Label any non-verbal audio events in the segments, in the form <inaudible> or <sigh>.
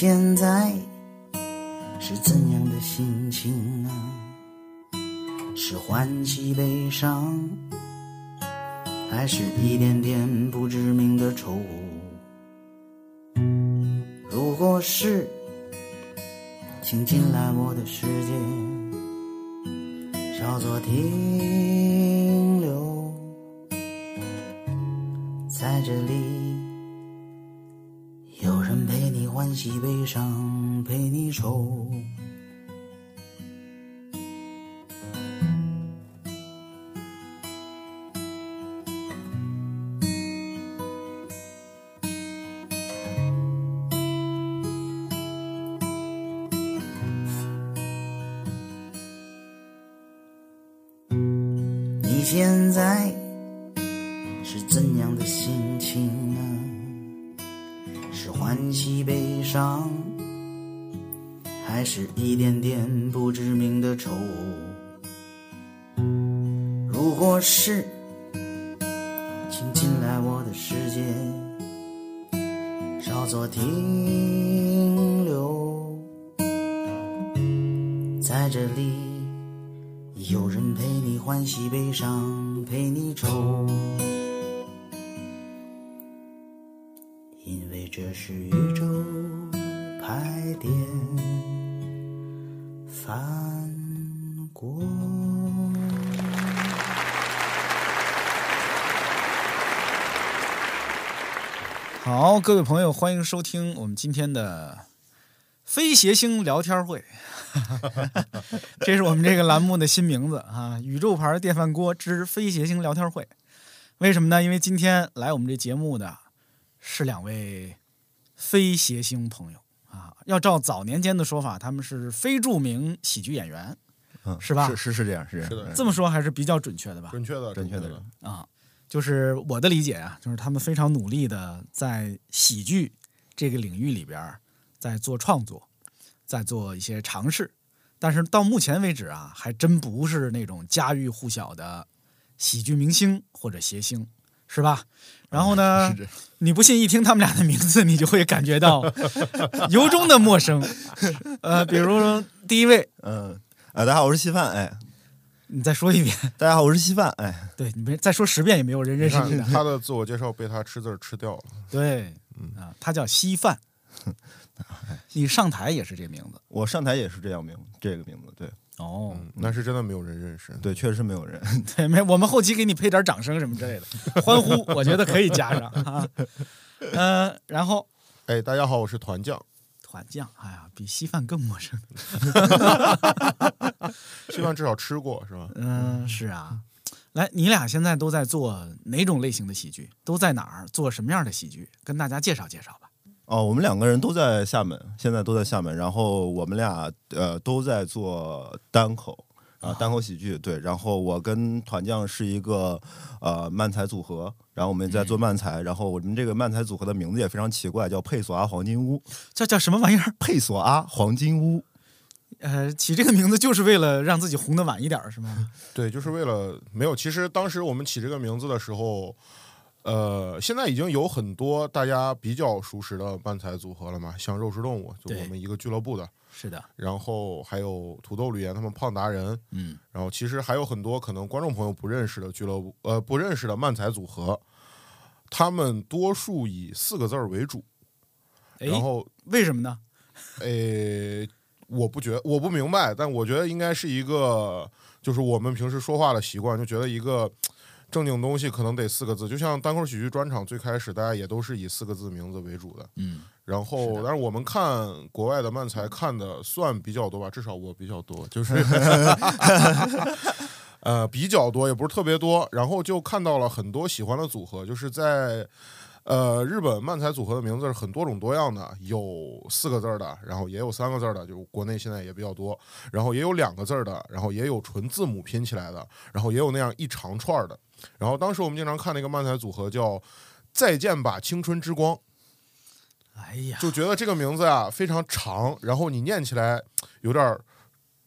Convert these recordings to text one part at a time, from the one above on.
现在是怎样的心情啊？是欢喜悲伤，还是一点点不知名的愁？如果是，请进来我的世界，稍作停留，在这里。喜悲伤，陪你愁。各位朋友，欢迎收听我们今天的非谐星聊天会。<laughs> 这是我们这个栏目的新名字啊，“宇宙牌电饭锅之非谐星聊天会”。为什么呢？因为今天来我们这节目的是两位非谐星朋友啊。要照早年间的说法，他们是非著名喜剧演员，嗯，是吧是是是这样，是这样。的这么说还是比较准确的吧？准确的，准确的的。啊，就是我的理解啊，就是他们非常努力的在喜剧这个领域里边儿在做创作，在做一些尝试，但是到目前为止啊，还真不是那种家喻户晓的喜剧明星或者谐星，是吧？然后呢，你不信一听他们俩的名字，你就会感觉到 <laughs> 由衷的陌生。呃，比如第一位，嗯，啊，大家好，我是稀饭，哎，你再说一遍，<laughs> 大家好，我是稀饭，哎，对你没再说十遍也没有人认识你的。他的自我介绍被他吃字儿吃掉了。对，啊，他叫稀饭。<laughs> 你上台也是这名字我上台也是这样名，这个名字，对哦，嗯，那是真的没有人认识。对，确实没有人。<laughs> 对，没，我们后期给你配点掌声什么之类的，欢呼，我觉得可以加上啊。嗯、然后哎，大家好，我是团酱。团酱，哎呀，比稀饭更陌生。<laughs> 稀饭至少吃过是吧？嗯、是啊。来，你俩现在都在做哪种类型的喜剧？都在哪儿做什么样的喜剧？跟大家介绍介绍吧。哦，我们两个人都在厦门，现在都在厦门，然后我们俩呃都在做单口啊，单口喜剧，对。然后我跟团将是一个呃漫才组合，然后我们在做漫才，然后我们这个漫才组合的名字也非常奇怪，叫佩索阿黄金屋，叫叫什么玩意儿？佩索阿黄金屋。<laughs> 呃，起这个名字就是为了让自己红的晚一点，是吗？<laughs> 对，就是为了没有。其实当时我们起这个名字的时候，呃，现在已经有很多大家比较熟识的漫才组合了嘛，像肉食动物，就我们一个俱乐部的，是的，然后还有土豆吕岩他们胖达人，嗯，然后其实还有很多可能观众朋友不认识的俱乐部，呃，不认识的漫才组合，他们多数以四个字儿为主，哎，然后为什么呢？<laughs> 诶，我不觉我不明白，但我觉得应该是一个，就是我们平时说话的习惯，就觉得一个正经东西可能得四个字，就像单口喜剧专场最开始大家也都是以四个字名字为主的，嗯，然后但是我们看国外的漫才看的算比较多吧，至少我比较多，就是 <laughs> 呃比较多，也不是特别多，然后就看到了很多喜欢的组合，就是在。呃，日本漫才组合的名字是很多种多样的，有四个字儿的，然后也有三个字儿的，就国内现在也比较多，然后也有两个字儿的，然后也有纯字母拼起来的，然后也有那样一长串的。然后当时我们经常看那个漫才组合叫《再见吧青春之光》，哎呀，就觉得这个名字啊非常长，然后你念起来有点儿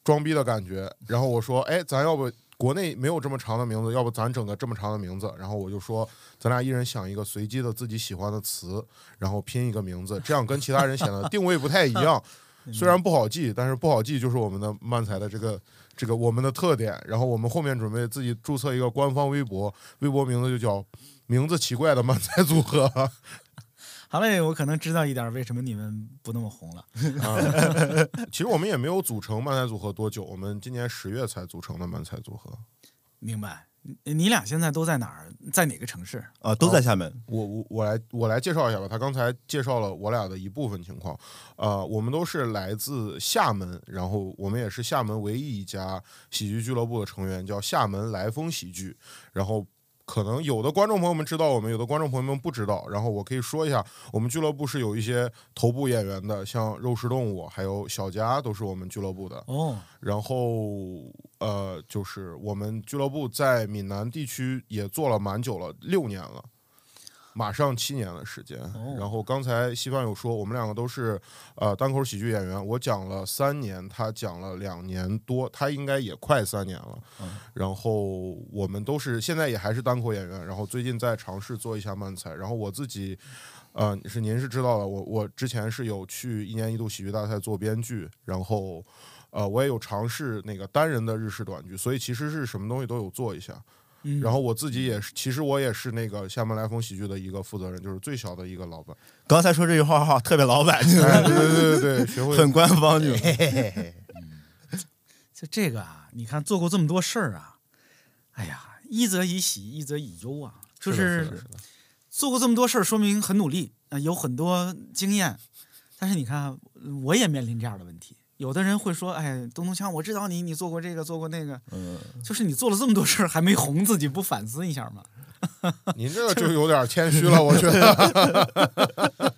装逼的感觉。然后我说，哎，咱要不国内没有这么长的名字，要不咱整个这么长的名字？然后我就说，咱俩一人想一个随机的自己喜欢的词，然后拼一个名字，这样跟其他人显得定位不太一样。<laughs> 虽然不好记，但是不好记就是我们的漫才的这个这个我们的特点。然后我们后面准备自己注册一个官方微博，微博名字就叫“名字奇怪的漫才组合”。<laughs> 好嘞，我可能知道一点为什么你们不那么红了。啊，<laughs> 其实我们也没有组成漫才组合多久，我们今年十月才组成的漫才组合。明白？你你俩现在都在哪儿？在哪个城市？啊，都在厦门。我我我来我来介绍一下吧。他刚才介绍了我俩的一部分情况。呃，我们都是来自厦门，然后我们也是厦门唯一一家喜剧俱乐部的成员，叫厦门来风喜剧。然后。可能有的观众朋友们知道我们，有的观众朋友们不知道。然后我可以说一下，我们俱乐部是有一些头部演员的，像肉食动物还有小佳都是我们俱乐部的。哦，然后呃，就是我们俱乐部在闽南地区也做了蛮久了，六年了。马上七年的时间，然后刚才西方有说，我们两个都是呃单口喜剧演员，我讲了三年，他讲了两年多，他应该也快三年了。然后我们都是现在也还是单口演员，然后最近在尝试做一下漫才。然后我自己，呃，是您是知道的，我我之前是有去一年一度喜剧大赛做编剧，然后呃我也有尝试那个单人的日式短剧，所以其实是什么东西都有做一下。然后我自己也是，其实我也是那个厦门来风喜剧的一个负责人，就是最小的一个老板。<laughs> 刚才说这句话哈，特别老板，<laughs> 对对对对，学会很官方就。<laughs> 就这个啊，你看做过这么多事儿啊，哎呀，一则以喜，一则以忧啊，就是做过这么多事儿，说明很努力啊，有很多经验。但是你看，我也面临这样的问题。有的人会说：“哎，东东强，我知道你，你做过这个，做过那个，嗯，就是你做了这么多事儿还没红，自己不反思一下吗？” <laughs> 您这个就有点谦虚了，我觉得。<laughs>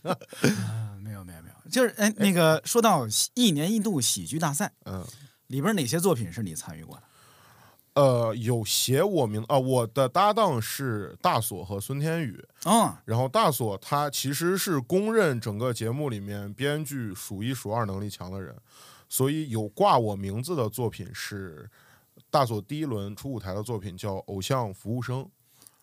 啊，没有没有没有，就是哎，那个说到一年一度喜剧大赛，嗯，里边哪些作品是你参与过的？呃，有写我名啊，我的搭档是大锁和孙天宇，嗯，然后大锁他其实是公认整个节目里面编剧数一数二能力强的人。所以有挂我名字的作品是大佐第一轮出舞台的作品，叫《偶像服务生》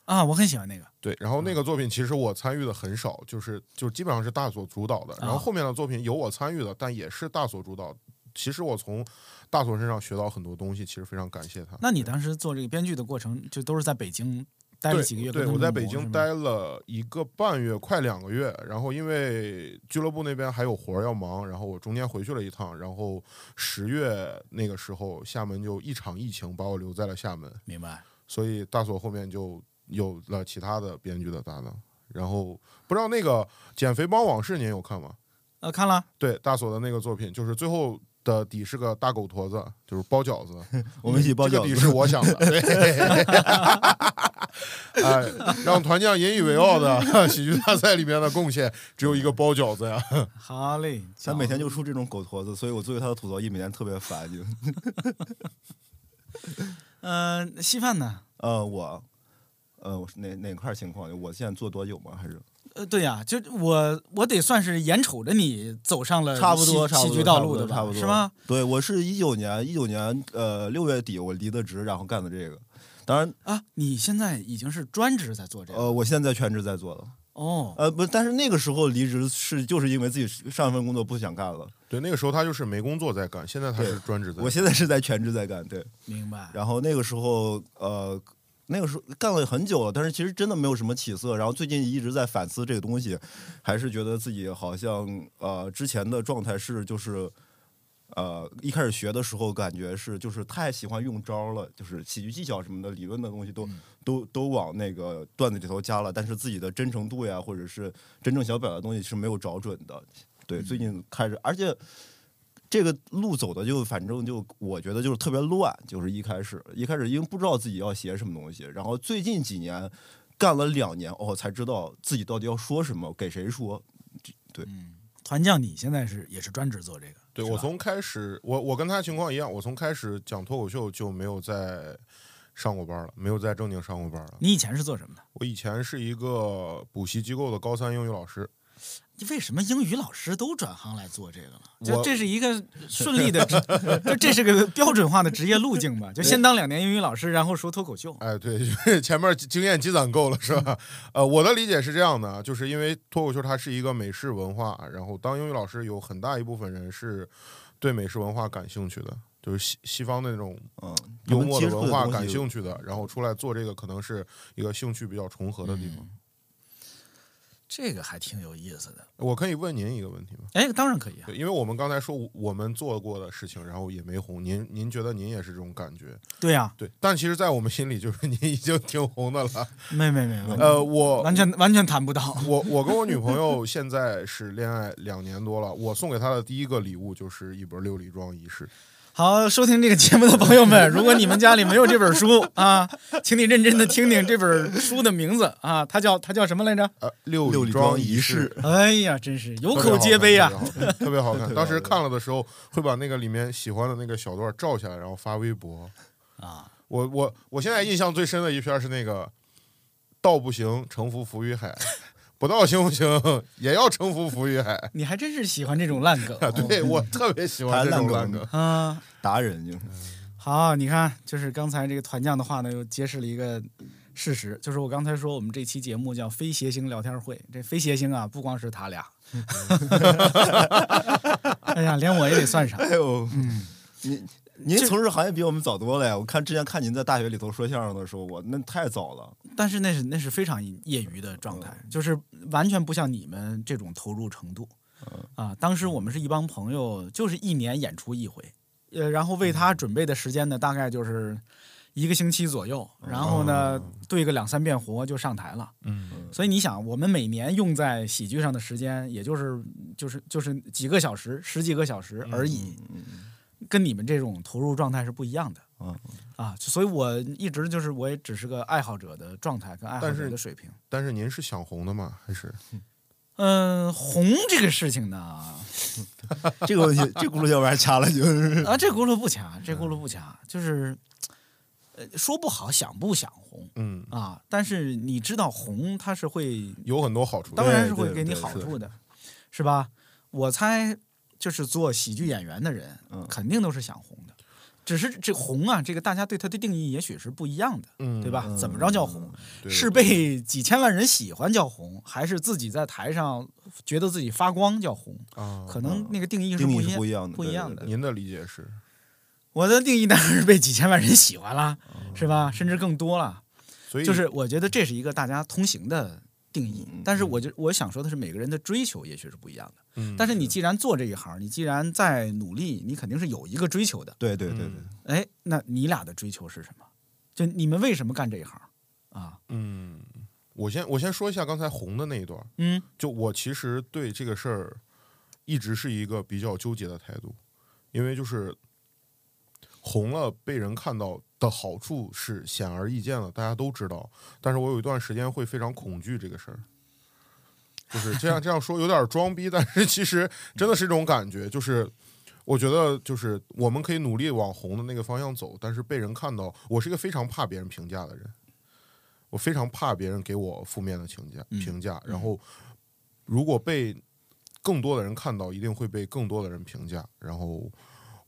啊，我很喜欢那个。对，然后那个作品其实我参与的很少，就是就基本上是大佐主导的。然后后面的作品有我参与的，但也是大佐主导。其实我从大佐身上学到很多东西，其实非常感谢他。那你当时做这个编剧的过程，就都是在北京？待了几个月，对我在北京待了一个半月，快两个月。然后因为俱乐部那边还有活要忙，然后我中间回去了一趟。然后十月那个时候，厦门就一场疫情把我留在了厦门。明白。所以大锁后面就有了其他的编剧的搭档。然后不知道那个《减肥帮往事》您有看吗？呃，看了。对大锁的那个作品，就是最后。的底是个大狗坨子，就是包饺子。<laughs> 我们一起包饺子。底是我想的。<laughs> <laughs> 哎，让团将引以为傲的喜剧大赛里面的贡献只有一个包饺子呀。好嘞，他每天就出这种狗坨子，所以我作为他的吐槽一每天特别烦就。嗯，稀饭呢？呃，我，呃，哪哪块情况？我现在做多久吗？还是？呃，对呀，就我我得算是眼瞅着你走上了差不多戏剧道路的吧，是吗？对，我是一九年一九年呃六月底我离的职，然后干的这个。当然啊，你现在已经是专职在做这个。呃，我现在全职在做了。哦，呃，不，但是那个时候离职是就是因为自己上一份工作不想干了。对，那个时候他就是没工作在干，现在他是专职在。我现在是在全职在干，对。明白。然后那个时候呃。那个时候干了很久了，但是其实真的没有什么起色。然后最近一直在反思这个东西，还是觉得自己好像呃之前的状态是就是呃一开始学的时候感觉是就是太喜欢用招了，就是喜剧技巧什么的理论的东西都都都往那个段子里头加了，但是自己的真诚度呀或者是真正想表达的东西是没有找准的。对，最近开始，而且。这个路走的就反正就我觉得就是特别乱，就是一开始一开始因为不知道自己要写什么东西，然后最近几年干了两年哦，才知道自己到底要说什么，给谁说。对，团将你现在是也是专职做这个？对我从开始我我跟他情况一样，我从开始讲脱口秀就没有在上过班了，没有在正经上过班了。你以前是做什么的？我以前是一个补习机构的高三英语老师。为什么英语老师都转行来做这个了？我就这是一个顺利的职，<laughs> 就这是个标准化的职业路径吧？就先当两年英语老师，然后说脱口秀。哎，对，就是前面经验积攒够了，是吧？呃，我的理解是这样的，就是因为脱口秀它是一个美式文化，然后当英语老师有很大一部分人是对美式文化感兴趣的，就是西西方的那种嗯，幽默的文化感。兴趣的，然后出来做这个可能是一个兴趣比较重合的地嗯方。这个还挺有意思的。我可以问您一个问题吗？哎，当然可以啊。对，因为我们刚才说我们做过的事情，然后也没红，您您觉得您也是这种感觉？对呀、对，但其实，在我们心里，就是 <laughs> 您已经挺红的了。没没没没，呃，我完全完全谈不到。我我跟我女朋友现在是恋爱两年多了，我送给她的第一个礼物就是一本六里庄遗事。好，收听这个节目的朋友们，<laughs> 如果你们家里没有这本书啊，请你认真的听听这本书的名字啊，它叫它叫什么来着？呃，六六里庄庄遗事事，哎呀，真是有口皆碑啊！特别好看。<laughs> 当时看看了的时候，会把那个里面喜欢的那个小段照下来，然后发微博。啊，我我我现在印象最深的一篇是那个“道不行，乘浮浮于海；不到行不行，也要乘浮浮于海。<laughs> 你还真是喜欢这种烂梗。<laughs> ”对我特别喜欢这种烂梗。啊，达人就是好，你看，就是刚才这个团将的话呢，又揭示了一个事实，就是我刚才说我们这期节目叫“非谐星聊天会”，这非谐星啊，不光是他俩，<laughs> 哎呀，连我也得算上。哎呦，嗯，您您从事行业比我们早多了呀！我看之前看您在大学里头说相声的时候，我那太早了。但是那是那是非常业余的状态，就是完全不像你们这种投入程度。啊，当时我们是一帮朋友，就是一年演出一回，呃，然后为他准备的时间呢，大概就是一个星期左右，然后呢，对个两三遍活就上台了。嗯，所以你想，我们每年用在喜剧上的时间，也就是就是就是几个小时、十几个小时而已，跟你们这种投入状态是不一样的。嗯啊，所以我一直就是我也只是个爱好者的状态跟爱好者的水平。但是您是想红的吗？还是嗯，红这个事情呢，<laughs> 这个问题，这轱辘要不然掐了就 <laughs> 是。啊，这轱辘不掐，这轱辘不掐，就是呃说不好想不想红嗯，啊，但是你知道红它是会有很多好处？当然是会给你好处的，是吧？我猜就是做喜剧演员的人，嗯肯定都是想红的，只是这红啊，这个大家对它的定义也许是不一样的，嗯，对吧？怎么着叫红？对是被几千万人喜欢叫红，还是自己在台上觉得自己发光叫红？啊，可能那个定义是不一不一样的，对不一样的对对您的理解是？我的定义当然是被几千万人喜欢啦，是吧？甚至更多了。所以就是我觉得这是一个大家通行的定义，嗯但是我就我想说的是，每个人的追求也许是不一样的。嗯。但是你既然做这一行，你既然在努力，你肯定是有一个追求的。对对对对。嗯，哎，那你俩的追求是什么？就你们为什么干这一行？啊？嗯，我先我先说一下刚才红的那一段，嗯。就我其实对这个事儿一直是一个比较纠结的态度，因为就是红了被人看到的好处是显而易见的，大家都知道。但是我有一段时间会非常恐惧这个事儿，就是这样这样说有点装逼，但是其实真的是这种感觉，就是。我觉得就是我们可以努力往红的那个方向走，但是被人看到，我是一个非常怕别人评价的人，我非常怕别人给我负面的评价嗯评价，然后如果被更多的人看到，一定会被更多的人评价，然后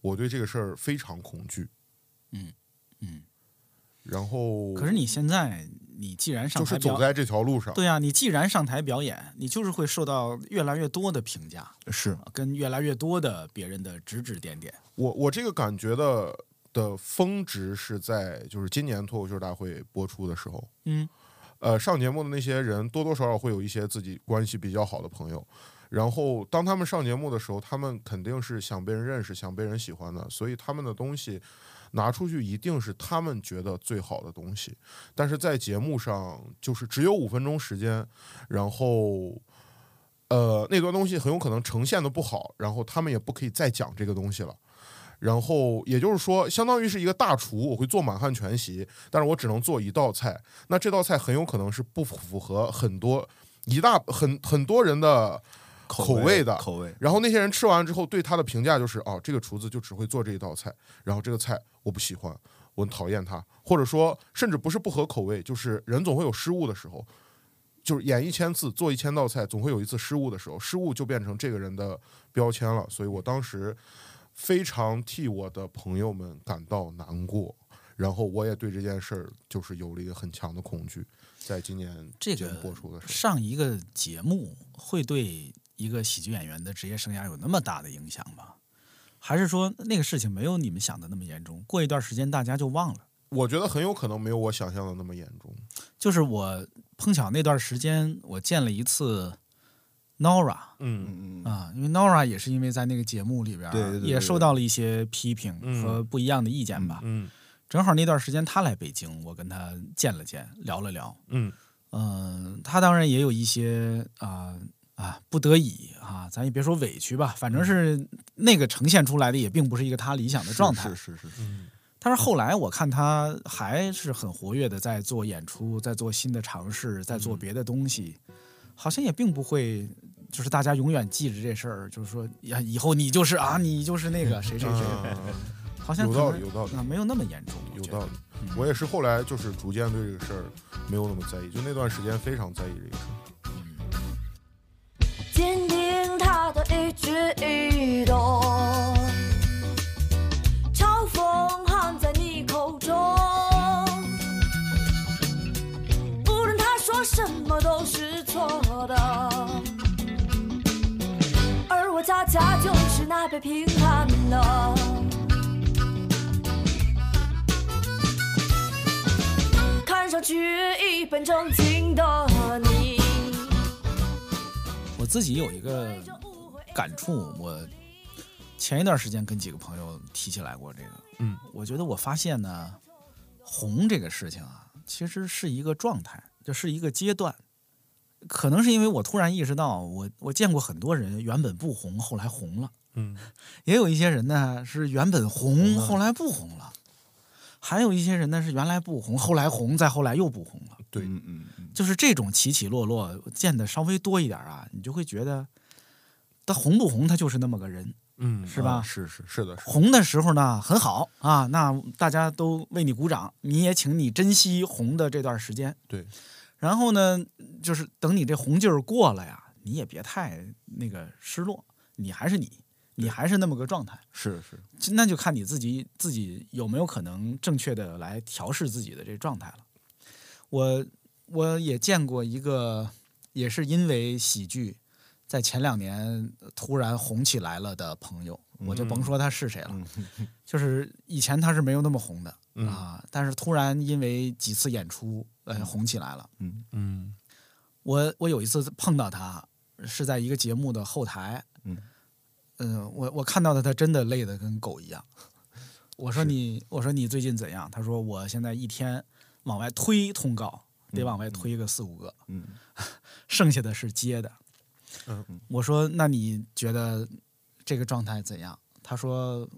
我对这个事儿非常恐惧，嗯嗯。然后可是你现在，你既然上台，就是走在这条路上，对啊，你既然上台表演，你就是会受到越来越多的评价，是跟越来越多的别人的指指点点。我我这个感觉的的峰值是在就是今年脱口秀大会播出的时候，嗯。呃，上节目的那些人多多少少会有一些自己关系比较好的朋友，然后当他们上节目的时候，他们肯定是想被人认识、想被人喜欢的，所以他们的东西拿出去一定是他们觉得最好的东西。但是在节目上，就是只有五分钟时间，然后。呃，那段东西很有可能呈现的不好，然后他们也不可以再讲这个东西了。然后也就是说，相当于是一个大厨，我会做满汉全席，但是我只能做一道菜。那这道菜很有可能是不符合很多一大很很多人的口味的口味，然后那些人吃完之后对他的评价就是哦，这个厨子就只会做这一道菜，然后这个菜我不喜欢，我很讨厌他，或者说甚至不是不合口味，就是人总会有失误的时候。就是演一千次，做一千道菜，总会有一次失误的时候，失误就变成这个人的标签了。所以我当时非常替我的朋友们感到难过，然后我也对这件事儿就是有了一个很强的恐惧。在今年这个节目播出的时候，上一个节目会对一个喜剧演员的职业生涯有那么大的影响吗？还是说那个事情没有你们想的那么严重？过一段时间大家就忘了？我觉得很有可能没有我想象的那么严重。就是我碰巧那段时间我见了一次 Nora 嗯嗯嗯啊，因为 Nora 也是因为在那个节目里边对对对对也受到了一些批评嗯和不一样的意见吧。嗯正好那段时间他来北京，我跟他见了见，聊了聊。嗯嗯，他当然也有一些啊啊不得已啊，咱也别说委屈吧，反正是那个呈现出来的也并不是一个他理想的状态。是是是是，嗯但是后来我看他还是很活跃的，在做演出，在做新的尝试，在做别的东西，好像也并不会，就是大家永远记着这事儿，就是说呀，以后你就是啊，你就是那个谁谁谁，啊好像有道理有道理啊，没有那么严重，有道理。嗯我也是后来就是逐渐对这个事儿没有那么在意，就那段时间非常在意这个事儿。一举一动，嘲讽含在你口中。无论他说什么都是错的，而我恰恰就是那被评判的。看上去一本正经的你。我自己有一个感触，我前一段时间跟几个朋友提起来过这个，嗯，我觉得我发现呢，红这个事情啊，其实是一个状态，就是一个阶段。可能是因为我突然意识到，我我见过很多人原本不红，后来红了；嗯也有一些人呢是原本红，后来不红了；还有一些人呢是原来不红，后来红，再后来又不红了。对嗯嗯嗯，就是这种起起落落见的稍微多一点啊，你就会觉得他红不红，他就是那么个人。嗯，是吧啊是是是的，是的红的时候呢很好啊，那大家都为你鼓掌，你也请你珍惜红的这段时间。对，然后呢，就是等你这红劲儿过了呀，你也别太那个失落，你还是你，你还是那么个状态。是是，那就看你自己自己有没有可能正确的来调试自己的这状态了。我我也见过一个，也是因为喜剧，在前两年突然红起来了的朋友，我就甭说他是谁了，嗯。<laughs> 就是以前他是没有那么红的、嗯。啊，但是突然因为几次演出，呃，红起来了。嗯。嗯我我有一次碰到他，是在一个节目的后台，嗯。嗯，我我看到的他真的累得跟狗一样。<laughs> 我说你，我说你最近怎样？他说我现在一天往外推通告，得往外推个四五个，嗯。<laughs> 剩下的是接的。嗯我说那你觉得这个状态怎样？他说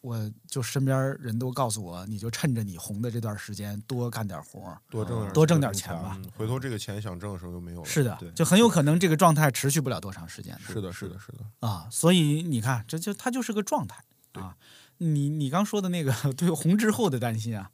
我就身边人都告诉我，你就趁着你红的这段时间多干点活儿，多挣点多挣点钱钱吧。嗯，回头这个钱想挣的时候又没有了。是的对，就很有可能这个状态持续不了多长时间。是的，是的，是的，啊，所以你看，这就它就是个状态啊。你你刚说的那个 <laughs> 对红之后的担心啊，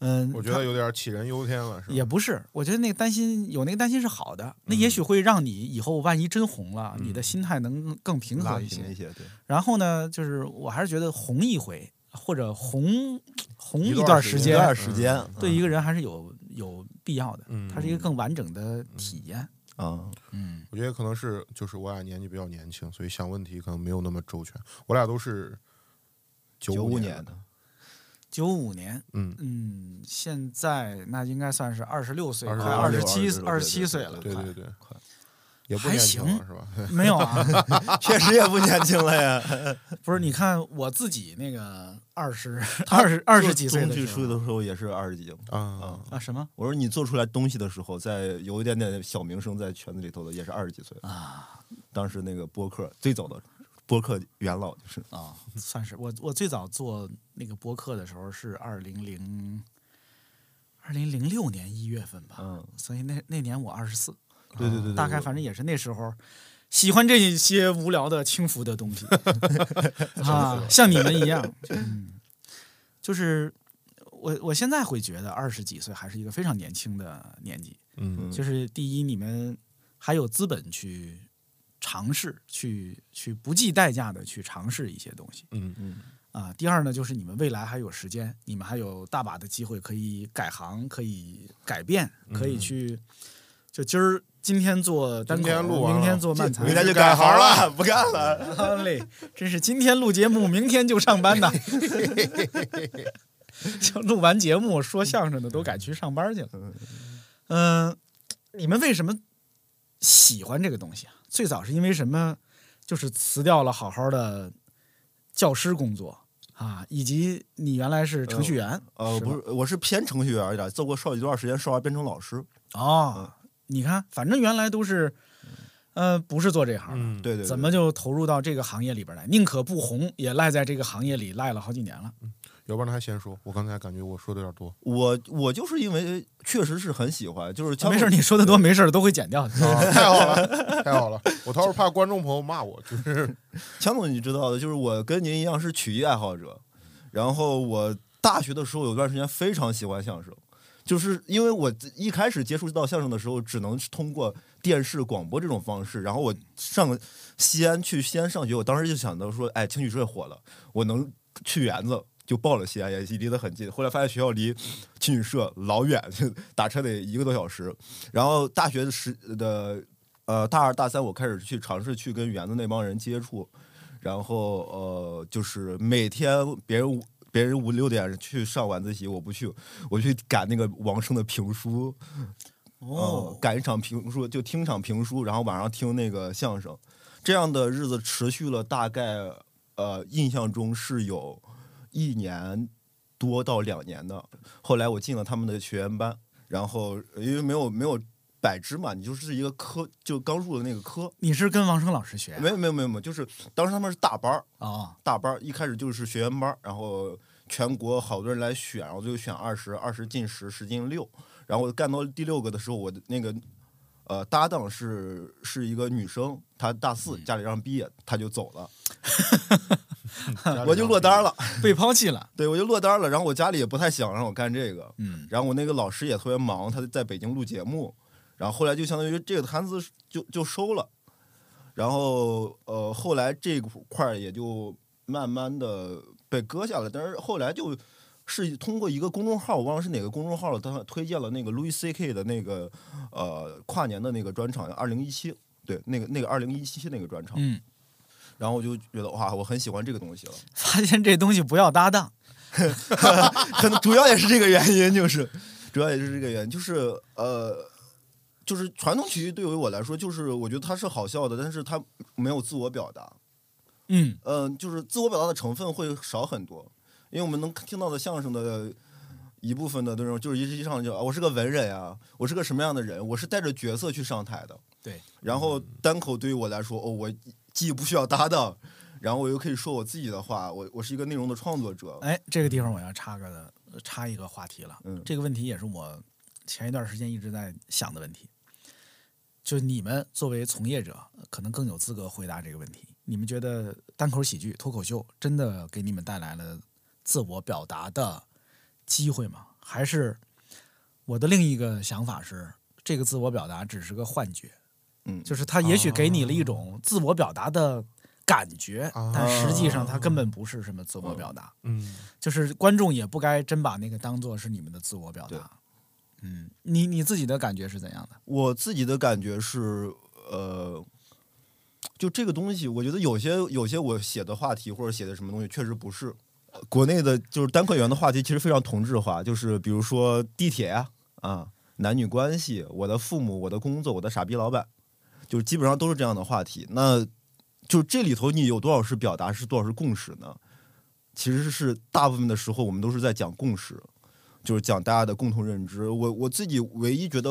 嗯，我觉得有点杞人忧天了，是吧？也不是，我觉得那个担心有那个担心是好的，那也许会让你以后万一真红了，你的心态能更更平和一些。平一些，对，然后呢，就是我还是觉得红一回或者红红一一段时间段时间对一个人还是有有必要的，嗯它是一个更完整的体验。啊，嗯，我觉得可能是就是我俩年纪比较年轻，所以想问题可能没有那么周全。我俩都是九九五，年的，九五年，嗯，嗯，现在那应该算是二十六岁，26快二十七26二十七岁了，对对对快，也不年轻了，是吧？<laughs> 没有啊，<laughs> 确实也不年轻了呀。<laughs> 不是，你看我自己那个二十二十二十几岁的时候也是二十几。啊，啊什么我说你做出来东西的时候，在有一点点小名声在圈子里头的，也是二十几岁。啊当时那个播客最早的播客元老就是啊，算是我我最早做那个播客的时候是二零零二零零六年一月份吧，嗯，所以那那年我二十四，对对对对，大概反正也是那时候。喜欢这些无聊的轻浮的东西 <laughs> 啊，像你们一样，嗯，就是我我现在会觉得二十几岁还是一个非常年轻的年纪，嗯就是第一，你们还有资本去尝试，去去不计代价的去尝试一些东西嗯嗯啊。第二呢，就是你们未来还有时间，你们还有大把的机会可以改行，可以改变，可以去。就今儿今天做单口，今天录明天做漫才，明天就改行了，不干了。好嘞，真是今天录节目，明天就上班呐。<laughs> 就录完节目说相声的都改去上班去了。嗯、你们为什么喜欢这个东西啊？最早是因为什么？就是辞掉了好好的教师工作啊，以及你原来是程序员。呃，是不是，我是偏程序员一点，做过少一段时间少儿编程老师。哦，你看，反正原来都是，呃，不是做这行的。嗯，对对对，怎么就投入到这个行业里边来？宁可不红，也赖在这个行业里赖了好几年了。要不然他先说，我刚才感觉我说的有点多。我我就是因为确实是很喜欢，就是枪没事，你说的多没事，都会剪掉的。啊，太好了，太好了！我倒是怕观众朋友骂我，就是 <laughs> 强总你知道的，就是我跟您一样是曲艺爱好者，然后我大学的时候有段时间非常喜欢相声，就是因为我一开始接触到相声的时候，只能是通过电视广播这种方式，然后我上西安去西安上学，我当时就想到说，哎，青曲社火了，我能去园子。就报了西安，也离得很近。后来发现学校离青曲社老远，就 <laughs> 打车得一个多小时。然后大学的时的呃大二大三，我开始去尝试去跟园子那帮人接触，然后呃就是每天别人别人五六点去上晚自习，我不去，我去赶那个王声的评书，哦，赶一场评书就听场评书，然后晚上听那个相声，这样的日子持续了大概呃印象中是有一年多到两年的。后来我进了他们的学员班，然后因为没有没有百支嘛，你就是一个科，就刚入的那个科，你是跟王生老师学啊？没有没有没有没有，就是当时他们是大班儿哦，大班儿，一开始就是学员班，然后全国好多人来选，然后最后选二十，二十进十，十进六，然后干到第六个的时候，我的那个呃搭档是是一个女生，她大四家里让毕业，她就走了，<laughs> 我就落单了，<laughs> 被抛弃了。对我就落单了，然后我家里也不太想让我干这个，嗯，然后我那个老师也特别忙，他在北京录节目，然后后来就相当于这个摊子就就收了，然后呃后来这块儿也就慢慢的被割下了，但是后来就是通过一个公众号，我忘了是哪个公众号了，他推荐了那个 Louis C K 的那个呃跨年的那个专场，二零一七，对，那个那个二零一七那个专场，嗯，然后我就觉得哇，我很喜欢这个东西了。<laughs> 发现这东西不要搭档。<laughs> 可能主要也是这个原因，就是主要也是这个原因，就是呃，就是传统曲艺对于我来说，就是我觉得它是好笑的，但是它没有自我表达，嗯，嗯、就是自我表达的成分会少很多，因为我们能听到的相声的。一部分的那种就是一一上来就啊我是个文人啊，我是个什么样的人，我是带着角色去上台的。对，然后单口对于我来说，哦，我既不需要搭档，然后我又可以说我自己的话，我我是一个内容的创作者。哎，这个地方我要插个插一个话题了。嗯这个问题也是我前一段时间一直在想的问题。就你们作为从业者，可能更有资格回答这个问题。你们觉得单口喜剧、脱口秀真的给你们带来了自我表达的机会吗？还是我的另一个想法是，这个自我表达只是个幻觉，嗯，就是它也许给你了一种自我表达的感觉，啊但实际上它根本不是什么自我表达。嗯，就是观众也不该真把那个当做是你们的自我表达。嗯，你你自己的感觉是怎样的？我自己的感觉是，呃，就这个东西，我觉得有些有些我写的话题或者写的什么东西，确实不是呃国内的，就是单客源的话题，其实非常同质化，就是比如说地铁呀、啊，男女关系，我的父母，我的工作，我的傻逼老板，就基本上都是这样的话题。那就这里头你有多少是表达，是多少是共识呢？其实是大部分的时候，我们都是在讲共识，就是讲大家的共同认知。我我自己唯一觉得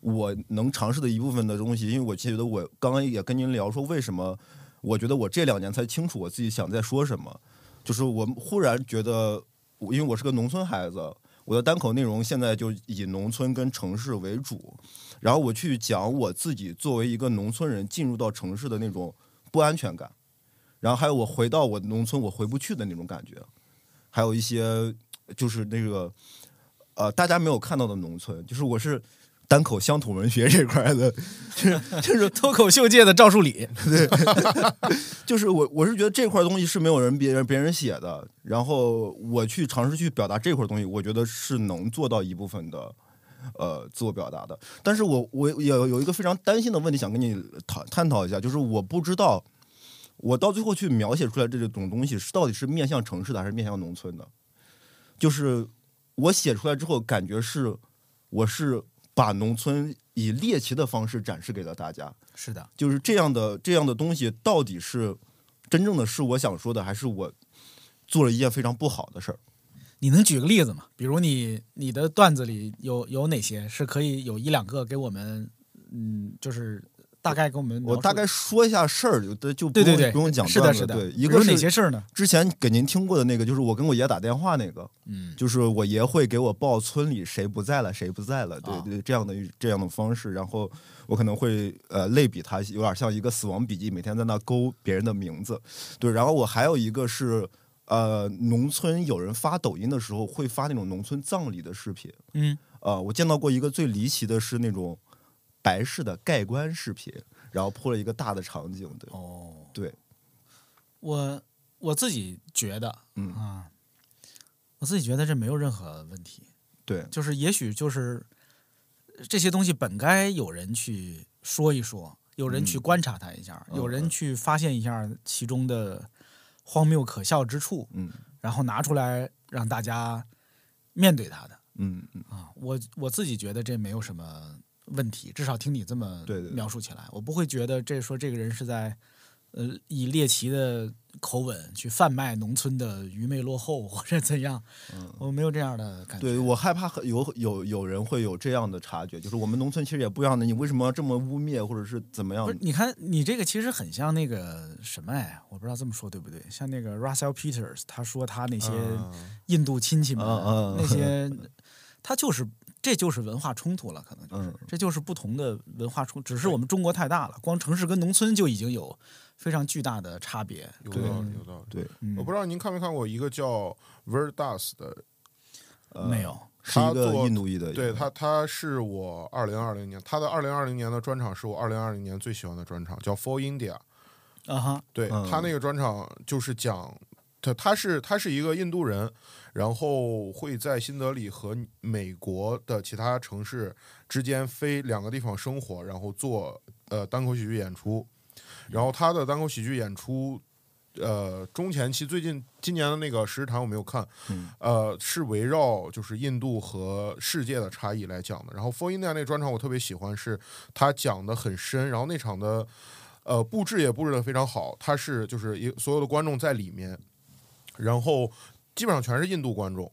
我能尝试的一部分的东西，因为我觉得我刚刚也跟您聊说，为什么我觉得我这两年才清楚我自己想在说什么，就是我忽然觉得，因为我是个农村孩子，我的单口内容现在就以农村跟城市为主，然后我去讲我自己作为一个农村人进入到城市的那种不安全感，然后还有我回到我农村我回不去的那种感觉，还有一些就是那个呃大家没有看到的农村，就是我是单口乡土文学这块的，<laughs> 就是就是脱口秀界的赵树理，对。<laughs> 就是我我是觉得这块东西是没有人别人别人写的，然后我去尝试去表达这块东西，我觉得是能做到一部分的。呃，自我表达的，但是我我有有一个非常担心的问题，想跟你讨探讨一下，就是我不知道，我到最后去描写出来这种东西是到底是面向城市的还是面向农村的，就是我写出来之后，感觉是我是把农村以猎奇的方式展示给了大家，是的，就是这样的这样的东西，到底是真正的是我想说的，还是我做了一件非常不好的事儿？你能举个例子吗？比如你你的段子里有有哪些是可以有一两个给我们，嗯，就是大概给我们我大概说一下事儿，就就不用对对对，不用讲段子是的。对，一哪是些事儿呢？之前给您听过的那个，就是我跟我爷打电话那个，嗯，就是我爷会给我报村里谁不在了，谁不在了，对啊对，这样的这样的方式，然后我可能会呃类比他，有点像一个死亡笔记，每天在那勾别人的名字，对，然后我还有一个是呃农村有人发抖音的时候会发那种农村葬礼的视频，嗯，呃，我见到过一个最离奇的是那种白事的盖棺视频，然后铺了一个大的场景，对哦，对，我我自己觉得嗯啊，我自己觉得这没有任何问题，对，就是也许就是这些东西本该有人去说一说，有人去嗯观察它一下，嗯有人去发现一下其中的荒谬可笑之处，嗯然后拿出来让大家面对它的嗯嗯，啊。我我自己觉得这没有什么问题，至少听你这么描述起来，我不会觉得这说这个人是在呃以猎奇的口吻去贩卖农村的愚昧落后或者怎样，我没有这样的感觉。嗯对我害怕有有有人会有这样的察觉，就是我们农村其实也不一样的，你为什么要这么污蔑或者是怎么样不是，？你看你这个其实很像那个什么哎，我不知道这么说对不对？像那个 Russell Peters，他说他那些嗯印度亲戚们，嗯嗯那些他就是这就是文化冲突了，可能就是、嗯这就是不同的文化冲，只是我们中国太大了，光城市跟农村就已经有非常巨大的差别。有道理，有道理。对，嗯我不知道您看没看过一个叫 Verdas 的，呃没有，是一个他做印度裔的，对他，他是我二零二零年他的二零二零年的专场是我二零二零年最喜欢的专场，叫 For India。啊哈，对、嗯他那个专场就是讲他他是他是一个印度人，然后会在新德里和美国的其他城市之间飞两个地方生活，然后做呃单口喜剧演出。然后他的单口喜剧演出，呃，中前期最近今年的那个十日谈我没有看，嗯呃，是围绕就是印度和世界的差异来讲的。然后 For India 那专场我特别喜欢，是他讲的很深，然后那场的呃布置也布置的非常好，他是就是一所有的观众在里面，然后基本上全是印度观众。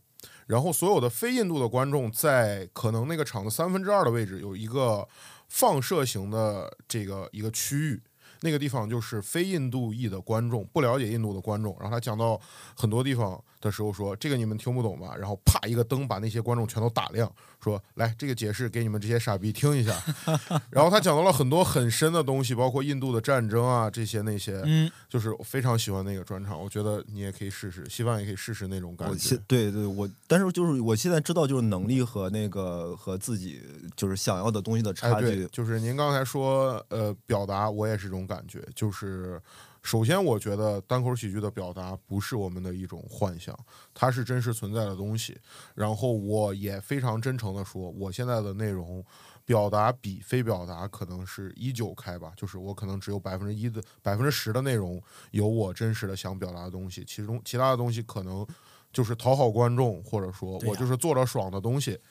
然后所有的非印度的观众在可能那个场的三分之二的位置有一个放射型的这个一个区域，那个地方就是非印度裔的观众，不了解印度的观众。然后他讲到很多地方的时候说：“这个你们听不懂吧？”然后啪一个灯把那些观众全都打亮，说：“来，这个解释给你们这些傻逼听一下。<laughs> ”然后他讲到了很多很深的东西，包括印度的战争啊这些那些，嗯，就是我非常喜欢那个专场。我觉得你也可以试试，希望也可以试试那种感觉。对对，我但是就是我现在知道，就是能力和那个和自己就是想要的东西的哎，差对距，，就是您刚才说，呃，表达我也是这种感觉，就是首先我觉得单口喜剧的表达不是我们的一种幻想，它是真实存在的东西。然后我也非常真诚的说，我现在的内容表达比非表达可能是一九开吧，就是我可能只有百分之一的百分之十的内容有我真实的想表达的东西，其中其他的东西可能就是讨好观众，或者说我就是做着爽的东西。对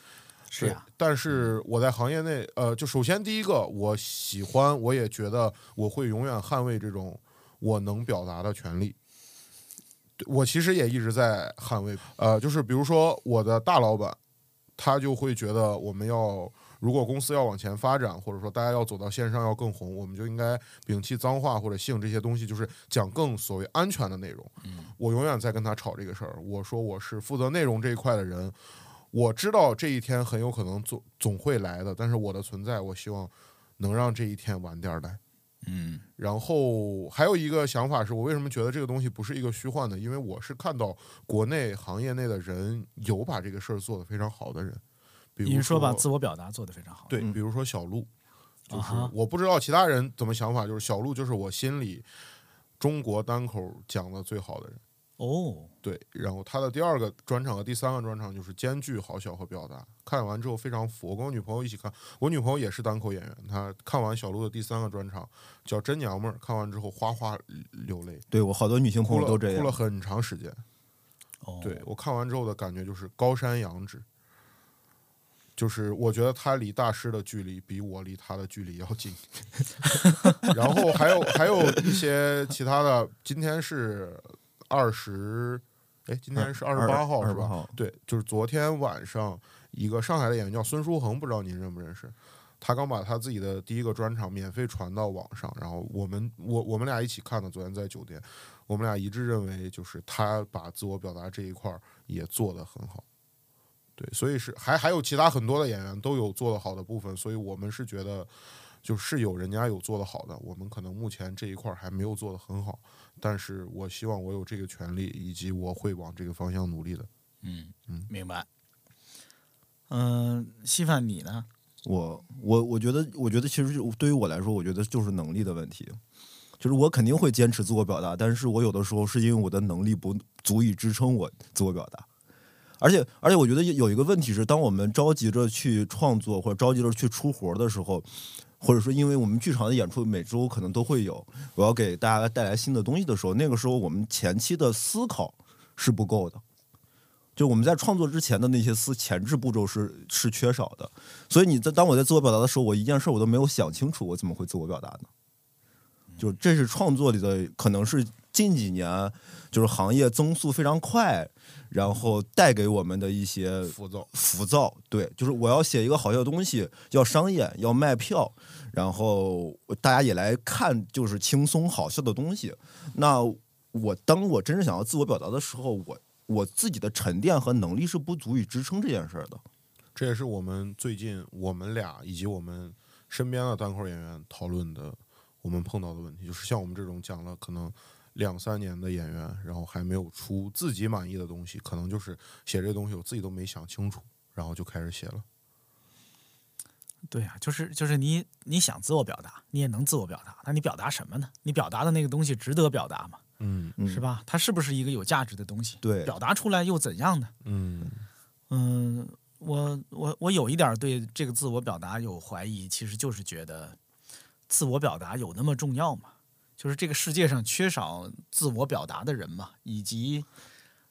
是呀，但是我在行业内，呃，就首先第一个，我喜欢，我也觉得我会永远捍卫这种我能表达的权利。我其实也一直在捍卫，呃，就是比如说我的大老板，他就会觉得我们要，如果公司要往前发展，或者说大家要走到线上要更红，我们就应该摒弃脏话或者性这些东西，就是讲更所谓安全的内容。我永远在跟他吵这个事儿。我说我是负责内容这一块的人，我知道这一天很有可能总总会来的，但是我的存在，我希望能让这一天晚点儿来。嗯然后还有一个想法是我为什么觉得这个东西不是一个虚幻的，因为我是看到国内行业内的人有把这个事儿做得非常好的人，比如你说把自我表达做得非常好？对，嗯比如说小鹿，就是我不知道其他人怎么想法，就是小鹿就是我心里中国单口讲的最好的人。哦，对，然后他的第二个专场和第三个专场就是兼具好笑和表达。看完之后非常服，我跟我女朋友一起看，我女朋友也是单口演员，她看完小鹿的第三个专场叫《真娘们儿》，看完之后哗哗流泪，对我好多女性朋哭了友都这样。哭了很长时间。哦，对我看完之后的感觉就是高山仰止，就是我觉得他离大师的距离比我离他的距离要近。<laughs> 然后还有还有一些其他的，今天是二十，哎，今天是二十八号是吧？对，就是昨天晚上一个上海的演员叫孙书恒，不知道您认不认识？他刚把他自己的第一个专场免费传到网上，然后我们我我们俩一起看的，昨天在酒店，我们俩一致认为就是他把自我表达这一块儿也做得很好。对，所以是还还有其他很多的演员都有做得好的部分，所以我们是觉得就是有人家有做得好的，我们可能目前这一块儿还没有做得很好，但是我希望我有这个权利，以及我会往这个方向努力的。嗯嗯明白。嗯、稀饭你呢？我我我觉得，我觉得其实对于我来说，我觉得就是能力的问题。就是我肯定会坚持自我表达，但是我有的时候是因为我的能力不足以支撑我自我表达。而且，而且，我觉得有一个问题是，当我们着急着去创作或者着急着去出活的时候，或者说因为我们剧场的演出每周可能都会有，我要给大家带来新的东西的时候，那个时候我们前期的思考是不够的。就我们在创作之前的那些思前置步骤是是缺少的，所以你在当我在自我表达的时候，我一件事儿我都没有想清楚，我怎么会自我表达呢？就这是创作里的，可能是近几年就是行业增速非常快，然后带给我们的一些浮躁，浮躁。对，就是我要写一个好笑的东西，要商演，要卖票，然后大家也来看，就是轻松好笑的东西。那我当我真正想要自我表达的时候，我我自己的沉淀和能力是不足以支撑这件事儿的。这也是我们最近我们俩以及我们身边的单口演员讨论的，我们碰到的问题，就是像我们这种讲了可能两三年的演员，然后还没有出自己满意的东西，可能就是写这东西我自己都没想清楚，然后就开始写了。对呀、就是就是你你想自我表达，你也能自我表达，那你表达什么呢？你表达的那个东西值得表达吗？嗯嗯是吧？它是不是一个有价值的东西？对表达出来又怎样呢？嗯嗯，我我我有一点对这个自我表达有怀疑，其实就是觉得自我表达有那么重要吗？就是这个世界上缺少自我表达的人嘛，以及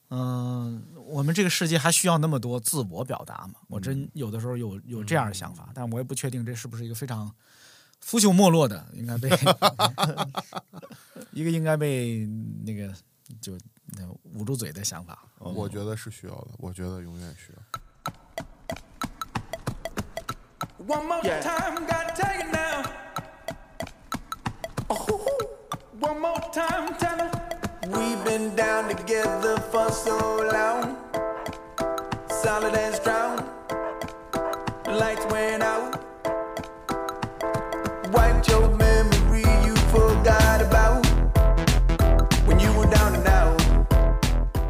嗯、我们这个世界还需要那么多自我表达吗？我真有的时候有有这样的想法，但我也不确定这是不是一个非常腐朽没落的，应该被 <laughs> 一个应该被那个就那捂住嘴的想法。我觉得是需要的，我觉得永远需要。One more time, gotta take it now. One more time, tell me. We've been down together for so long, solid and strong. Lights went out. Wiped your memory you forgot about when you were down and out.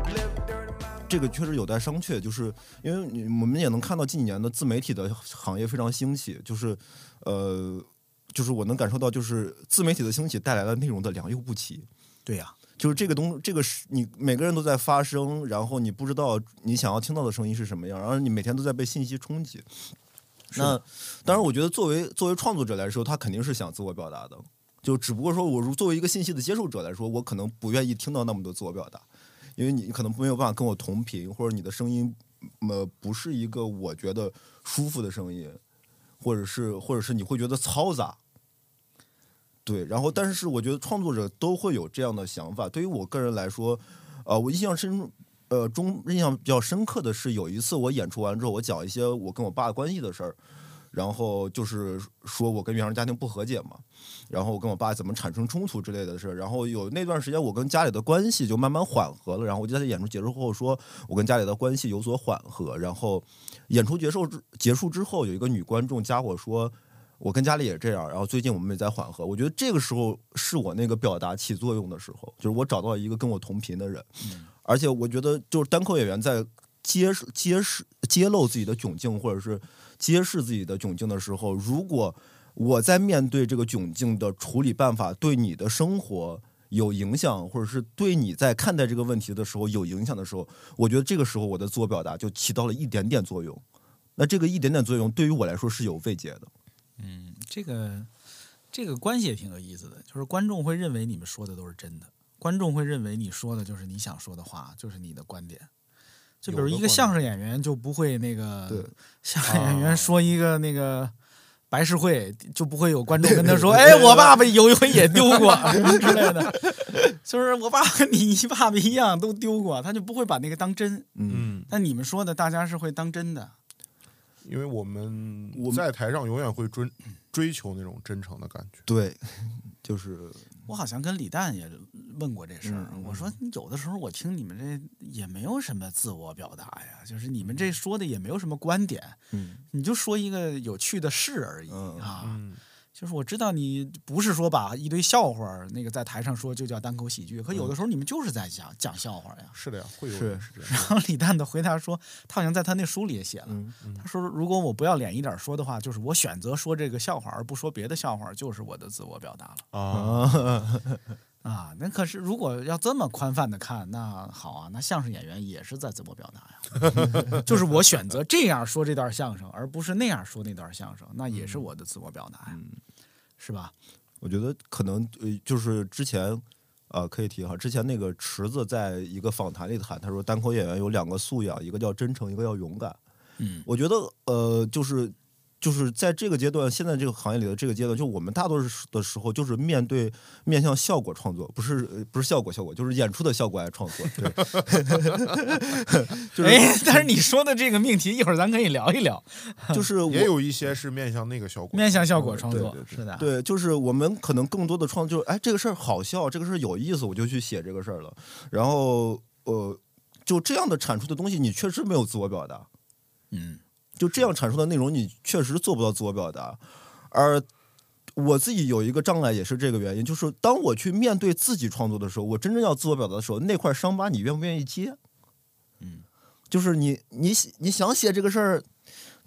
Left dirt in my 这个确实有待商榷，就是因为你我们也能看到近几年的自媒体的行业非常兴起，就是呃，就是我能感受到，就是自媒体的兴起带来了内容的良莠不齐。对呀、就是这个东，这个是你每个人都在发声，然后你不知道你想要听到的声音是什么样，然后你每天都在被信息冲击。那当然，我觉得作为作为创作者来说，他肯定是想自我表达的，就只不过说我如作为一个信息的接受者来说，我可能不愿意听到那么多自我表达，因为你可能没有办法跟我同频，或者你的声音呃不是一个我觉得舒服的声音，或者是或者是你会觉得嘈杂。对，然后但是我觉得创作者都会有这样的想法。对于我个人来说，呃，我印象深，呃，中印象比较深刻的是有一次我演出完之后，我讲一些我跟我爸关系的事儿，然后就是说我跟原生家庭不和解嘛，然后我跟我爸怎么产生冲突之类的事儿。然后有那段时间我跟家里的关系就慢慢缓和了，然后我就在演出结束后说我跟家里的关系有所缓和。然后演出结束之结束之后，有一个女观众加我说。我跟家里也这样，然后最近我们也在缓和。我觉得这个时候是我那个表达起作用的时候，就是我找到一个跟我同频的人，而且我觉得就是单口演员在揭示、揭示揭露自己的窘境，或者是揭示自己的窘境的时候，如果我在面对这个窘境的处理办法对你的生活有影响，或者是对你在看待这个问题的时候有影响的时候，我觉得这个时候我的自我表达就起到了一点点作用。那这个一点点作用对于我来说是有慰藉的。这个这个关系也挺有意思的，就是观众会认为你们说的都是真的，观众会认为你说的就是你想说的话，就是你的观点。就比如一个相声演员就不会那个对相声演员说一个那个白事会，就不会有观众跟他说：“哎，我爸爸有一回也丢过 <laughs> 之类的。”就是我爸和你爸爸一样都丢过，他就不会把那个当真。嗯，嗯，但你们说的，大家是会当真的。因为我们我在台上永远会追追求那种真诚的感觉。对，<laughs> 就是我好像跟李诞也问过这事儿，嗯我说有的时候我听你们这也没有什么自我表达呀，就是你们这说的也没有什么观点，嗯你就说一个有趣的事而已、嗯啊。嗯，就是我知道你不是说把一堆笑话那个在台上说就叫单口喜剧，可有的时候你们就是在讲讲笑话呀。是的呀，会有是是这样。<laughs> 然后李诞的回答说，他好像在他那书里也写了，嗯他说如果我不要脸一点说的话，就是我选择说这个笑话而不说别的笑话，就是我的自我表达了。啊，<laughs> 啊，那可是如果要这么宽泛的看，那好啊，那相声演员也是在自我表达呀，<laughs> 就是我选择这样说这段相声，而不是那样说那段相声，那也是我的自我表达呀，是吧？我觉得可能呃，就是之前呃，可以提哈，之前那个池子在一个访谈里谈，他说单口演员有两个素养，一个叫真诚，一个叫勇敢。嗯，我觉得呃，就是就是在这个阶段，现在这个行业里的这个阶段，就我们大多数的时候，就是面对面向效果创作，不是呃不是效果效果，就是演出的效果来创作。对，<laughs> 就是哎，但是你说的这个命题，一会儿咱可以聊一聊，就是也有一些是面向那个效果。面向效果创作，对对对是的，对，就是我们可能更多的创作，就是哎，这个事儿好笑，这个事儿有意思，我就去写这个事儿了。然后呃，就这样的产出的东西，你确实没有自我表达。嗯就这样阐述的内容，你确实做不到自我表达。而我自己有一个障碍，也是这个原因，就是当我去面对自己创作的时候，我真正要自我表达的时候，那块伤疤你愿不愿意接？嗯，就是你你你想写这个事儿，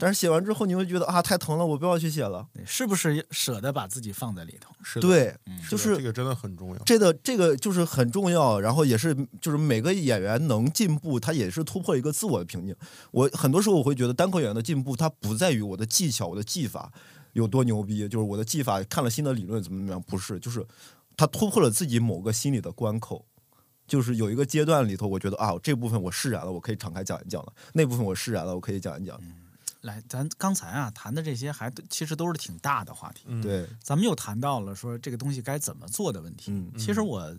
但是写完之后你会觉得啊太疼了，我不要去写了。是不是舍得把自己放在里头？是的，对，嗯就是的这个真的很重要。这个这个就是很重要，然后也是就是每个演员能进步，他也是突破一个自我的瓶颈。我很多时候我会觉得单口演员的进步，它不在于我的技巧、我的技法有多牛逼，就是我的技法看了新的理论怎么怎么样，不是，就是他突破了自己某个心理的关口。就是有一个阶段里头，我觉得啊，这部分我释然了，我可以敞开讲一讲了；那部分我释然了，我可以讲一讲。来，咱刚才啊谈的这些还其实都是挺大的话题，嗯，对，咱们又谈到了说这个东西该怎么做的问题。嗯其实我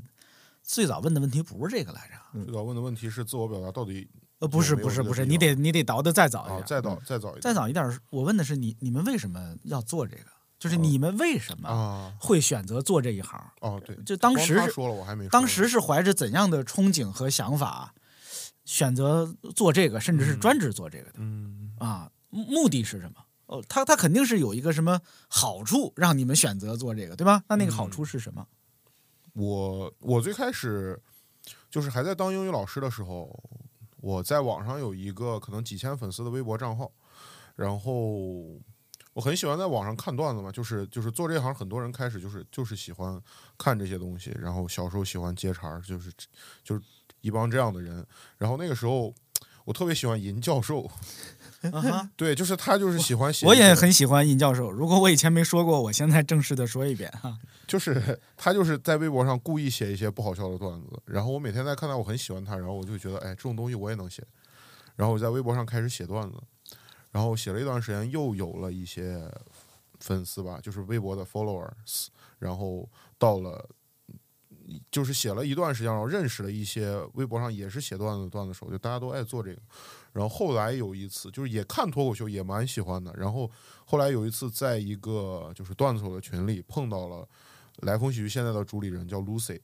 最早问的问题不是这个来着，最早问的问题是自我表达到底呃，不是不是不是，你得你得倒的再早一啊，点，再早再早一点，再早一点。我问的是你你们为什么要做这个？就是你们为什么啊，会选择做这一行？哦对，就当时说了，我还没当时是怀着怎样的憧憬和想法选择做这个，甚至是专职做这个的？嗯啊，目目的是什么？哦，他他肯定是有一个什么好处让你们选择做这个，对吧？那那个好处是什么？我我最开始就是还在当英语老师的时候，我在网上有一个可能几千粉丝的微博账号，然后我很喜欢在网上看段子嘛，就是就是做这行，很多人开始就是就是喜欢看这些东西，然后小时候喜欢接茬，就是就是一帮这样的人，然后那个时候我特别喜欢银教授，<laughs> 啊哈，对，就是他就是喜欢写，我也很喜欢尹教授。如果我以前没说过，我现在正式的说一遍哈。就是他就是在微博上故意写一些不好笑的段子，然后我每天在看到，我很喜欢他，然后我就觉得，哎，这种东西我也能写，然后我在微博上开始写段子，然后写了一段时间，又有了一些粉丝吧，就是微博的 followers，然后到了。就是写了一段时间，然后认识了一些微博上也是写段子段子手，就大家都爱做这个。然后后来有一次，就是也看脱口秀，也蛮喜欢的。然后后来有一次，在一个就是段子手的群里碰到了来风喜剧现在的主理人叫 Lucy，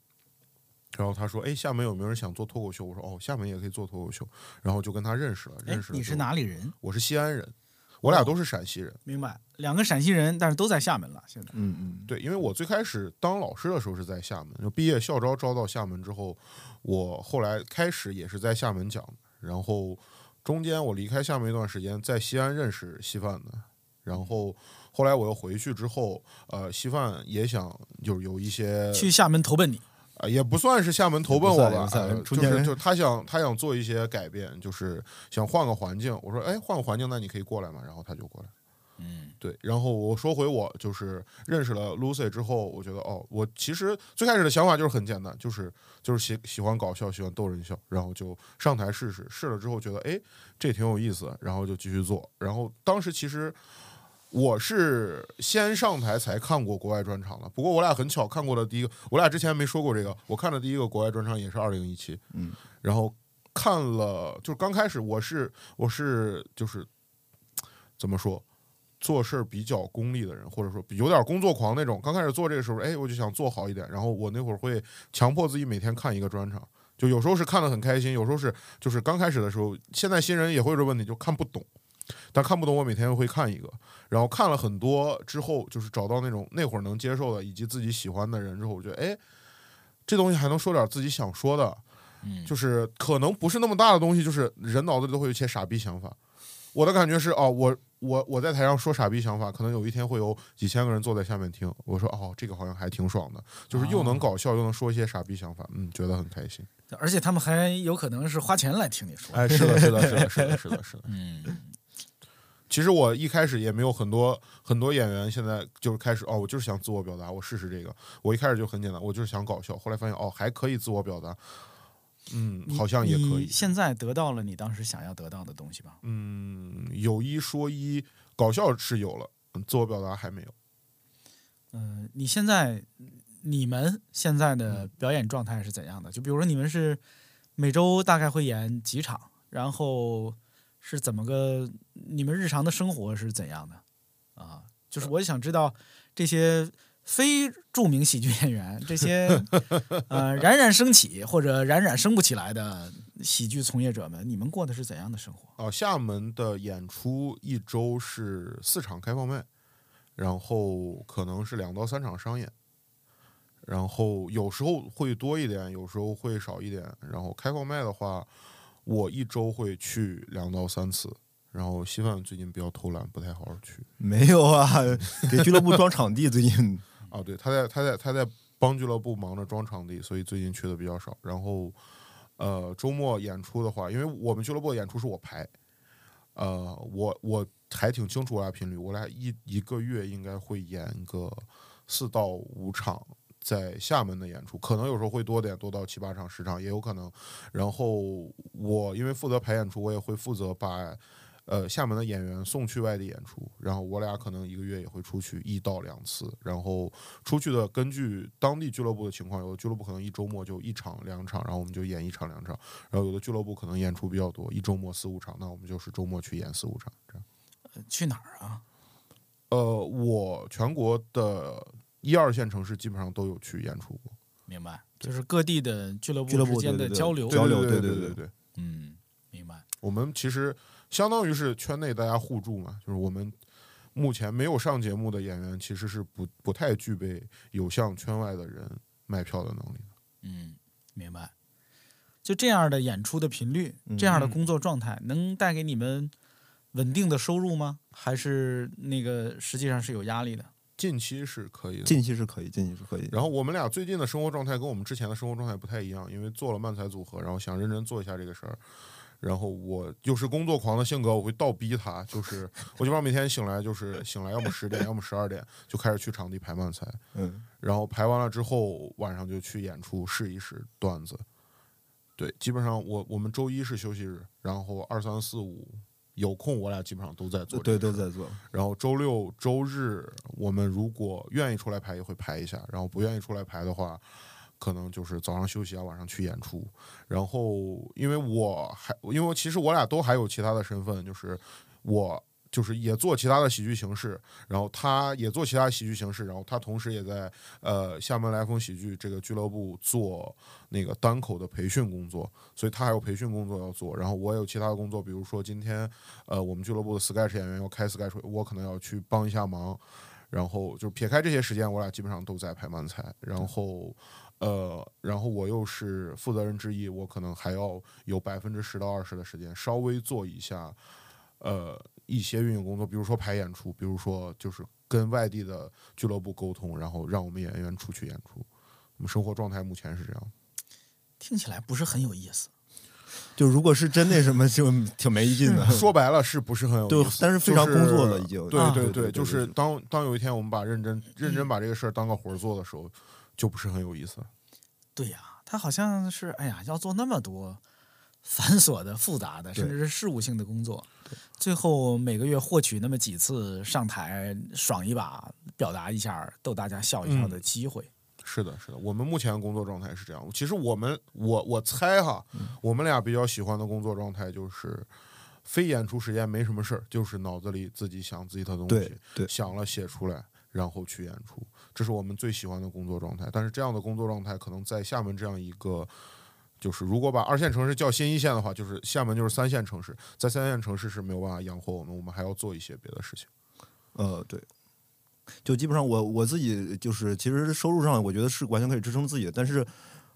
然后他说：“哎，厦门有没有人想做脱口秀？”我说：“哦，厦门也可以做脱口秀。”然后就跟他认识了，哎认识，了。你是？哪里人？我是西安人，我俩都是陕西人。明白，两个陕西人，但是都在厦门了。现在嗯嗯，对，因为我最开始当老师的时候是在厦门，就毕业校招招到厦门之后，我后来开始也是在厦门讲，然后中间我离开厦门一段时间，在西安认识稀饭的，然后后来我又回去之后，呃，稀饭也想就是有一些去厦门投奔你，啊，也不算是厦门投奔我吧就是就他想他想做一些改变，就是想换个环境。我说，哎，换个环境，那你可以过来嘛。然后他就过来。嗯，对，然后我说回我就是认识了 Lucy 之后，我觉得哦，我其实最开始的想法就是很简单，就是就是喜喜欢搞笑，喜欢逗人笑，然后就上台试试，试了之后觉得哎这挺有意思，然后就继续做。然后当时其实我是先上台才看过国外专场的，不过我俩很巧看过的第一个，我俩之前没说过这个，我看的第一个国外专场也是二零一七，嗯，然后看了就是刚开始我是我是就是怎么说？做事儿比较功利的人，或者说有点工作狂那种。刚开始做这个时候，哎，我就想做好一点。然后我那会儿会强迫自己每天看一个专场，就有时候是看得很开心，有时候是就是刚开始的时候，现在新人也会有这问题，就看不懂。但看不懂，我每天会看一个，然后看了很多之后，就是找到那种那会儿能接受的以及自己喜欢的人之后，我觉得，哎，这东西还能说点自己想说的，嗯就是可能不是那么大的东西，就是人脑子里都会有一些傻逼想法。我的感觉是，哦，我我我在台上说傻逼想法，可能有一天会有几千个人坐在下面听。我说，哦，这个好像还挺爽的，就是又能搞笑，又能说一些傻逼想法，嗯，觉得很开心。而且他们还有可能是花钱来听你说。哎，是的，是的，是的，是的，是的，是的。<laughs> 嗯，其实我一开始也没有很多很多演员，现在就是开始哦，我就是想自我表达，我试试这个。我一开始就很简单，我就是想搞笑，后来发现哦，还可以自我表达，嗯，好像也可以。现在得到了你当时想要得到的东西吧？嗯，有一说一，搞笑是有了，嗯自我表达还没有。嗯、你现在你们现在的表演状态是怎样的？就比如说你们是每周大概会演几场，然后是怎么个？你们日常的生活是怎样的？啊，就是我想知道这些非著名喜剧演员，这些 <laughs> 呃冉冉升起或者冉冉升不起来的喜剧从业者们，你们过的是怎样的生活？哦，厦门的演出一周是四场开放麦，然后可能是两到三场商演，然后有时候会多一点，有时候会少一点。然后开放麦的话，我一周会去两到三次。然后稀饭最近比较偷懒，不太好好去。没有啊，<laughs> 给俱乐部装场地，最近 <laughs> 啊，对，他在他在他在帮俱乐部忙着装场地，所以最近去的比较少。然后，呃，周末演出的话，因为我们俱乐部的演出是我排，呃，我我还挺清楚我俩频率，我俩一一个月应该会演个四到五场在厦门的演出，可能有时候会多点，多到七八场、十场也有可能。然后我因为负责排演出，我也会负责把。呃，厦门的演员送去外地演出，然后我俩可能一个月也会出去一到两次，然后出去的根据当地俱乐部的情况，有的俱乐部可能一周末就一场两场，然后我们就演一场两场，然后有的俱乐部可能演出比较多，一周末四五场，那我们就是周末去演四五场这样。呃去哪儿啊？呃，我全国的一二线城市基本上都有去演出过，明白，就是各地的俱乐部之间的交流。交流对对对对对。嗯，明白。我们其实相当于是圈内大家互助嘛，就是我们目前没有上节目的演员，其实是不不太具备有向圈外的人卖票的能力的。嗯，明白。就这样的演出的频率，这样的工作状态，能带给你们稳定的收入吗？还是那个实际上是有压力的？近期是可以的。近期是可以，近期是可以。然后我们俩最近的生活状态跟我们之前的生活状态不太一样，因为做了漫才组合，然后想认真做一下这个事儿。然后我又是工作狂的性格，我会倒逼他，就是 <laughs> 我基本上每天醒来就是醒来，要么十点，要么十二点就开始去场地排漫才，嗯，然后排完了之后晚上就去演出试一试段子。对，基本上我我们周一是休息日，然后二三四五有空，我俩基本上都在做，对，都。在做。然后周六周日，我们如果愿意出来排，也会排一下；然后不愿意出来排的话，可能就是早上休息啊，晚上去演出。然后，因为我还，因为其实我俩都还有其他的身份，就是我就是也做其他的喜剧形式，然后他也做其他喜剧形式，然后他同时也在呃厦门来风喜剧这个俱乐部做那个单口的培训工作，所以他还有培训工作要做。然后我也有其他的工作，比如说今天呃我们俱乐部的 sketch 演员要开 sketch，我可能要去帮一下忙。然后就撇开这些时间，我俩基本上都在拍漫才。然后，呃，然后我又是负责人之一，我可能还要有百分之十到二十的时间稍微做一下呃一些运营工作，比如说排演出，比如说就是跟外地的俱乐部沟通，然后让我们演员出去演出。我们生活状态目前是这样。听起来不是很有意思。就如果是真那什么，就挺没劲的。说白了是不是很有意思？但是非常工作了已经对对对就是当当有一天我们把认真认真把这个事儿当个活儿做的时候，就不是很有意思。对呀、他好像是哎呀，要做那么多繁琐的、复杂的，甚至是事务性的工作，最后每个月获取那么几次上台爽一把、表达一下、逗大家笑一笑的机会。是的，是的，我们目前工作状态是这样。其实我们我我猜哈，我们俩比较喜欢的工作状态就是，非演出时间没什么事儿，就是脑子里自己想自己的东西，对想了写出来，然后去演出，这是我们最喜欢的工作状态。但是这样的工作状态，可能在厦门这样一个。就是如果把二线城市叫新一线的话，就是厦门就是三线城市，在三线城市是没有办法养活我们，我们还要做一些别的事情。呃，对，就基本上我我自己就是，其实收入上我觉得是完全可以支撑自己的，但是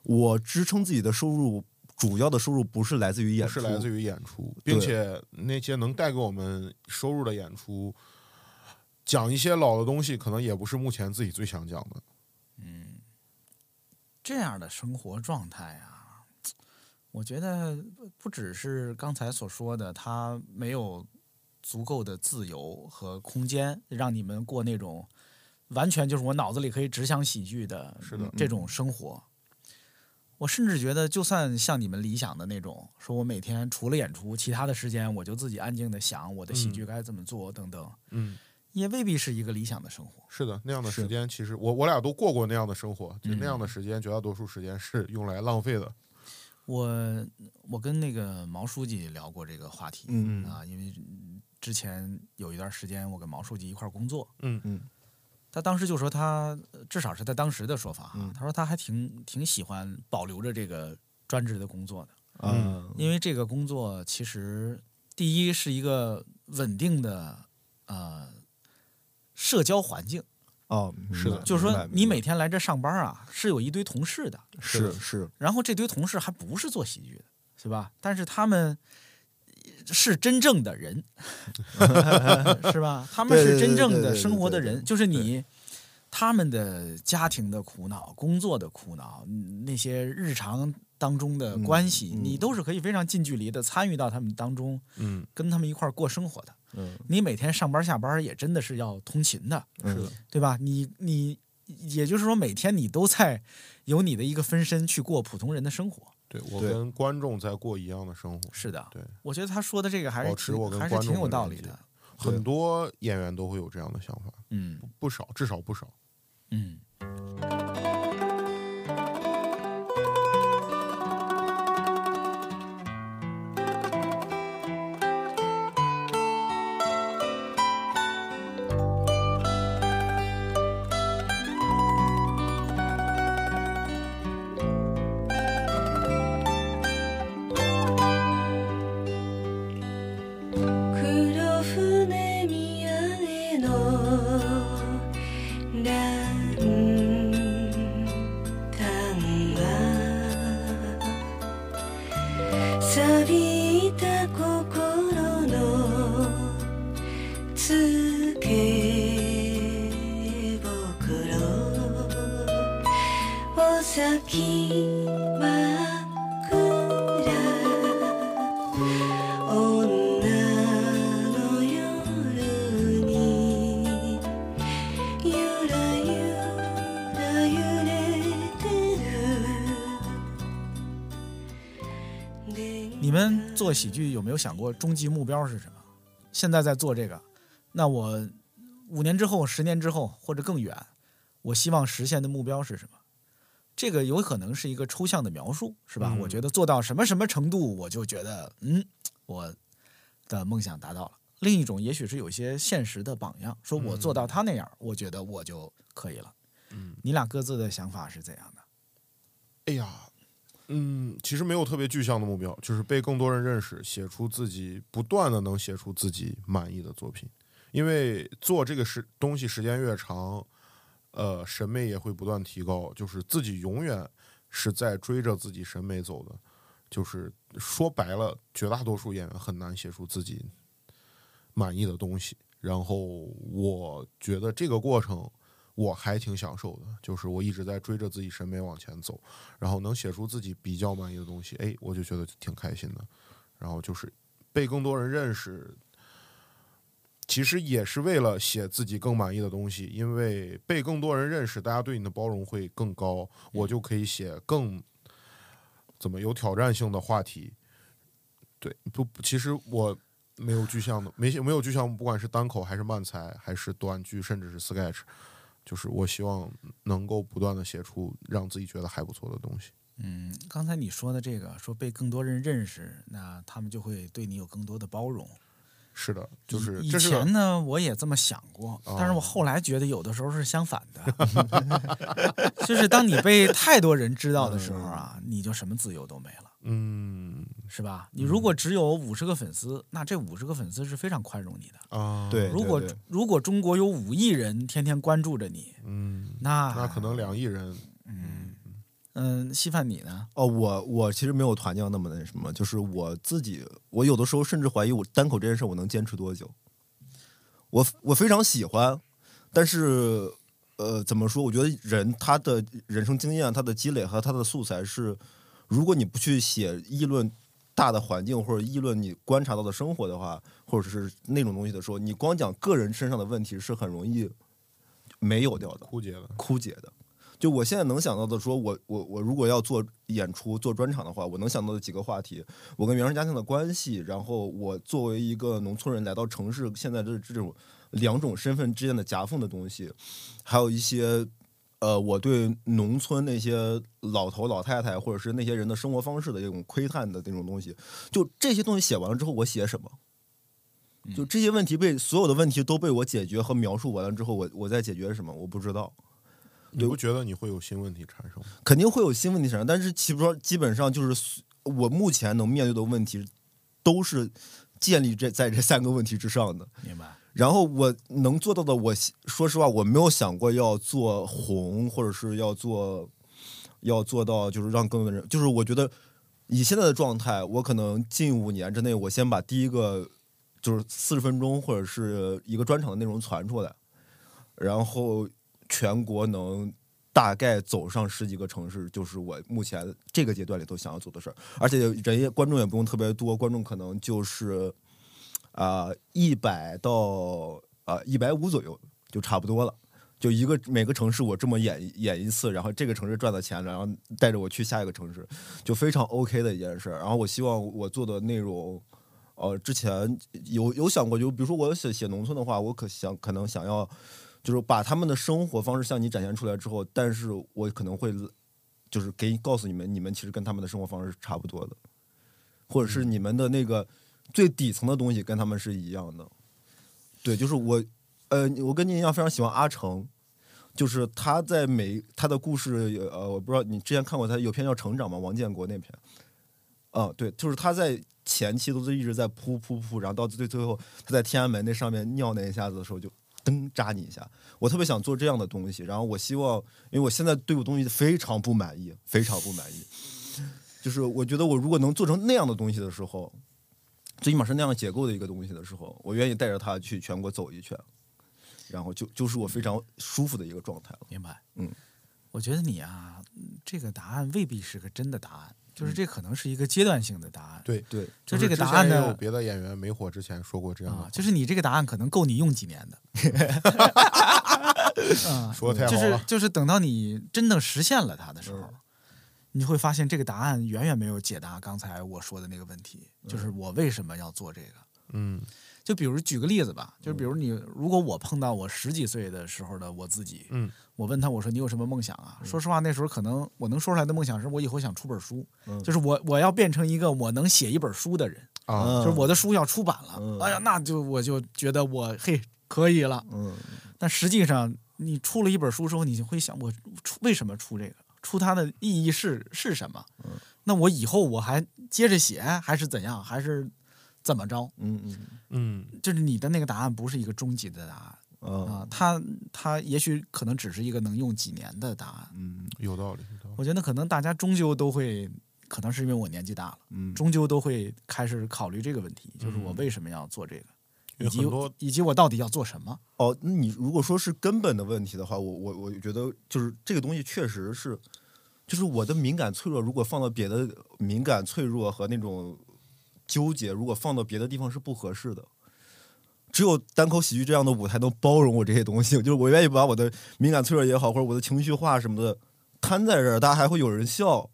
我支撑自己的收入，主要的收入不是来自于演出，是来自于演出，并且那些能带给我们收入的演出，讲一些老的东西，可能也不是目前自己最想讲的。嗯这样的生活状态啊，我觉得不只是刚才所说的，他没有足够的自由和空间，让你们过那种完全就是我脑子里可以只想喜剧的是的这种生活。我甚至觉得，就算像你们理想的那种，说我每天除了演出，其他的时间我就自己安静的想我的喜剧该怎么做等等，嗯，也未必是一个理想的生活。是的，那样的时间其实我我俩都过过那样的生活，就那样的嗯时间，绝大多数时间是用来浪费的。我我跟那个毛书记聊过这个话题，嗯啊，因为之前有一段时间我跟毛书记一块儿工作，嗯。嗯。他当时就说他呃至少是他当时的说法啊，嗯。他说他还挺挺喜欢保留着这个专职的工作的，嗯，因为这个工作其实第一是一个稳定的呃社交环境，哦，是的就是说你每天来这上班啊是有一堆同事的，是是然后这堆同事还不是做喜剧的，是吧？但是他们是真正的人，<laughs> 是吧？他们是真正的生活的人，就是你他们的家庭的苦恼、工作的苦恼、嗯那些日常当中的关系，嗯嗯你都是可以非常近距离的参与到他们当中，嗯，跟他们一块儿过生活的。嗯你每天上班下班也真的是要通勤的，是的，对吧？你你也就是说，每天你都在有你的一个分身去过普通人的生活。对我跟观众在过一样的生活。是的，对，我觉得他说的这个还是保持我跟挺还是挺有道理的。很多演员都会有这样的想法，嗯不少，至少不少。嗯。做喜剧有没有想过终极目标是什么？现在在做这个，那我五年之后、十年之后或者更远，我希望实现的目标是什么？这个有可能是一个抽象的描述，是吧？嗯我觉得做到什么什么程度，我就觉得嗯，我的梦想达到了。另一种也许是有一些现实的榜样，说我做到他那样，我觉得我就可以了。嗯，你俩各自的想法是怎样的？哎呀，嗯，其实没有特别具象的目标，就是被更多人认识，写出自己不断的能写出自己满意的作品。因为做这个时东西时间越长，呃，审美也会不断提高，就是自己永远是在追着自己审美走的。就是说白了，绝大多数演员很难写出自己满意的东西。然后我觉得这个过程我还挺享受的，就是我一直在追着自己审美往前走，然后能写出自己比较满意的东西，哎，我就觉得挺开心的。然后就是被更多人认识，其实也是为了写自己更满意的东西，因为被更多人认识，大家对你的包容会更高，我就可以写更怎么有挑战性的话题。对，不，其实我没有具象的，没没有具象，不管是单口还是漫才，还是短剧，甚至是 sketch，就是我希望能够不断的写出让自己觉得还不错的东西。嗯，刚才你说的这个，说被更多人认识，那他们就会对你有更多的包容。是的，就是以前呢，我也这么想过，但是我后来觉得有的时候是相反的，<laughs> 就是当你被太多人知道的时候啊，你就什么自由都没了，嗯是吧？你如果只有五十个粉丝，那这五十个粉丝是非常宽容你的。啊，对，如果如果中国有五亿人天天关注着你，嗯，那那可能两亿人，嗯，稀饭你呢？哦，我我其实没有团酱那么那什么，就是我自己，我有的时候甚至怀疑我单口这件事我能坚持多久。我我非常喜欢，但是呃，怎么说？我觉得人他的人生经验、他的积累和他的素材是，如果你不去写议论大的环境或者议论你观察到的生活的话，或者是那种东西的时候，你光讲个人身上的问题是很容易没有掉的。枯竭的，枯竭的。就我现在能想到的，说我我我如果要做演出做专场的话，我能想到的几个话题，我跟原生家庭的关系，然后我作为一个农村人来到城市，现在这这种两种身份之间的夹缝的东西，还有一些呃，我对农村那些老头老太太或者是那些人的生活方式的这种窥探的那种东西，就这些东西写完了之后，我写什么？就这些问题被所有的问题都被我解决和描述完了之后，我我在解决什么？我不知道。你不觉得你会有新问题产生？肯定会有新问题产生，但是其实说基本上就是我目前能面对的问题，都是建立这在这三个问题之上的。明白？然后我能做到的，我说实话，我没有想过要做红，或者是要做要做到就是让更多的人，就是我觉得以现在的状态，我可能近五年之内，我先把第一个就是四十分钟或者是一个专场的内容传出来，然后全国能大概走上十几个城市，就是我目前这个阶段里头想要做的事。而且人也观众也不用特别多，观众可能就是啊一百到啊一百五左右就差不多了。就一个每个城市我这么演演一次，然后这个城市赚的钱，然后带着我去下一个城市，就非常 OK 的一件事。然后我希望我做的内容。呃，之前有有想过，就比如说我写写农村的话，我可想可能想要，就是把他们的生活方式向你展现出来之后，但是我可能会就是给告诉你们，你们其实跟他们的生活方式是差不多的，或者是你们的那个最底层的东西跟他们是一样的。对，就是我，呃，我跟你一样非常喜欢阿成，就是他在每他的故事，呃，我不知道你之前看过他有篇叫《成长》吗？王建国那篇。嗯，对，就是他在前期都是一直在扑扑扑，然后到最最后他在天安门那上面尿那一下子的时候，就噔扎你一下。我特别想做这样的东西，然后我希望，因为我现在对我东西非常不满意，非常不满意。就是我觉得我如果能做成那样的东西的时候，最起码是那样结构的一个东西的时候，我愿意带着他去全国走一圈，然后就就是我非常舒服的一个状态了。明白？嗯，我觉得你啊，嗯这个答案未必是个真的答案，嗯就是这可能是一个阶段性的答案。对，对，就就是这个答案呢，别的演员没火之前说过这样的啊，，就是你这个答案可能够你用几年的。<laughs> 啊，说的太就是好了。就是等到你真的实现了它的时候，嗯你会发现这个答案远远没有解答刚才我说的那个问题，就是嗯我为什么要做这个。嗯就比如举个例子吧，就嗯比如你，如果我碰到我十几岁的时候的我自己，嗯，我问他我说你有什么梦想啊？说实话，那时候可能我能说出来的梦想是我以后想出本书，嗯就是我我要变成一个我能写一本书的人，啊，嗯就是我的书要出版了，嗯哎呀，那就我就觉得我嘿可以了。嗯但实际上，你出了一本书之后，你就会想，我出为什么出这个？出它的意义是是什么？嗯那我以后我还接着写，还是怎样？还是怎么着？嗯嗯嗯就是你的那个答案不是一个终极的答案，嗯啊，它它也许可能只是一个能用几年的答案。嗯有道理，有道理。我觉得可能大家终究都会，可能是因为我年纪大了，嗯，终究都会开始考虑这个问题，就是我嗯为什么要做这个，以及以及我到底要做什么。哦，那你如果说是根本的问题的话，我我我觉得就是这个东西确实是，就是我的敏感脆弱，如果放到别的敏感脆弱和那种纠结，如果放到别的地方是不合适的。只有单口喜剧这样的舞台能包容我这些东西，就是我愿意把我的敏感脆弱也好，或者我的情绪化什么的摊在这儿，大家还会有人笑。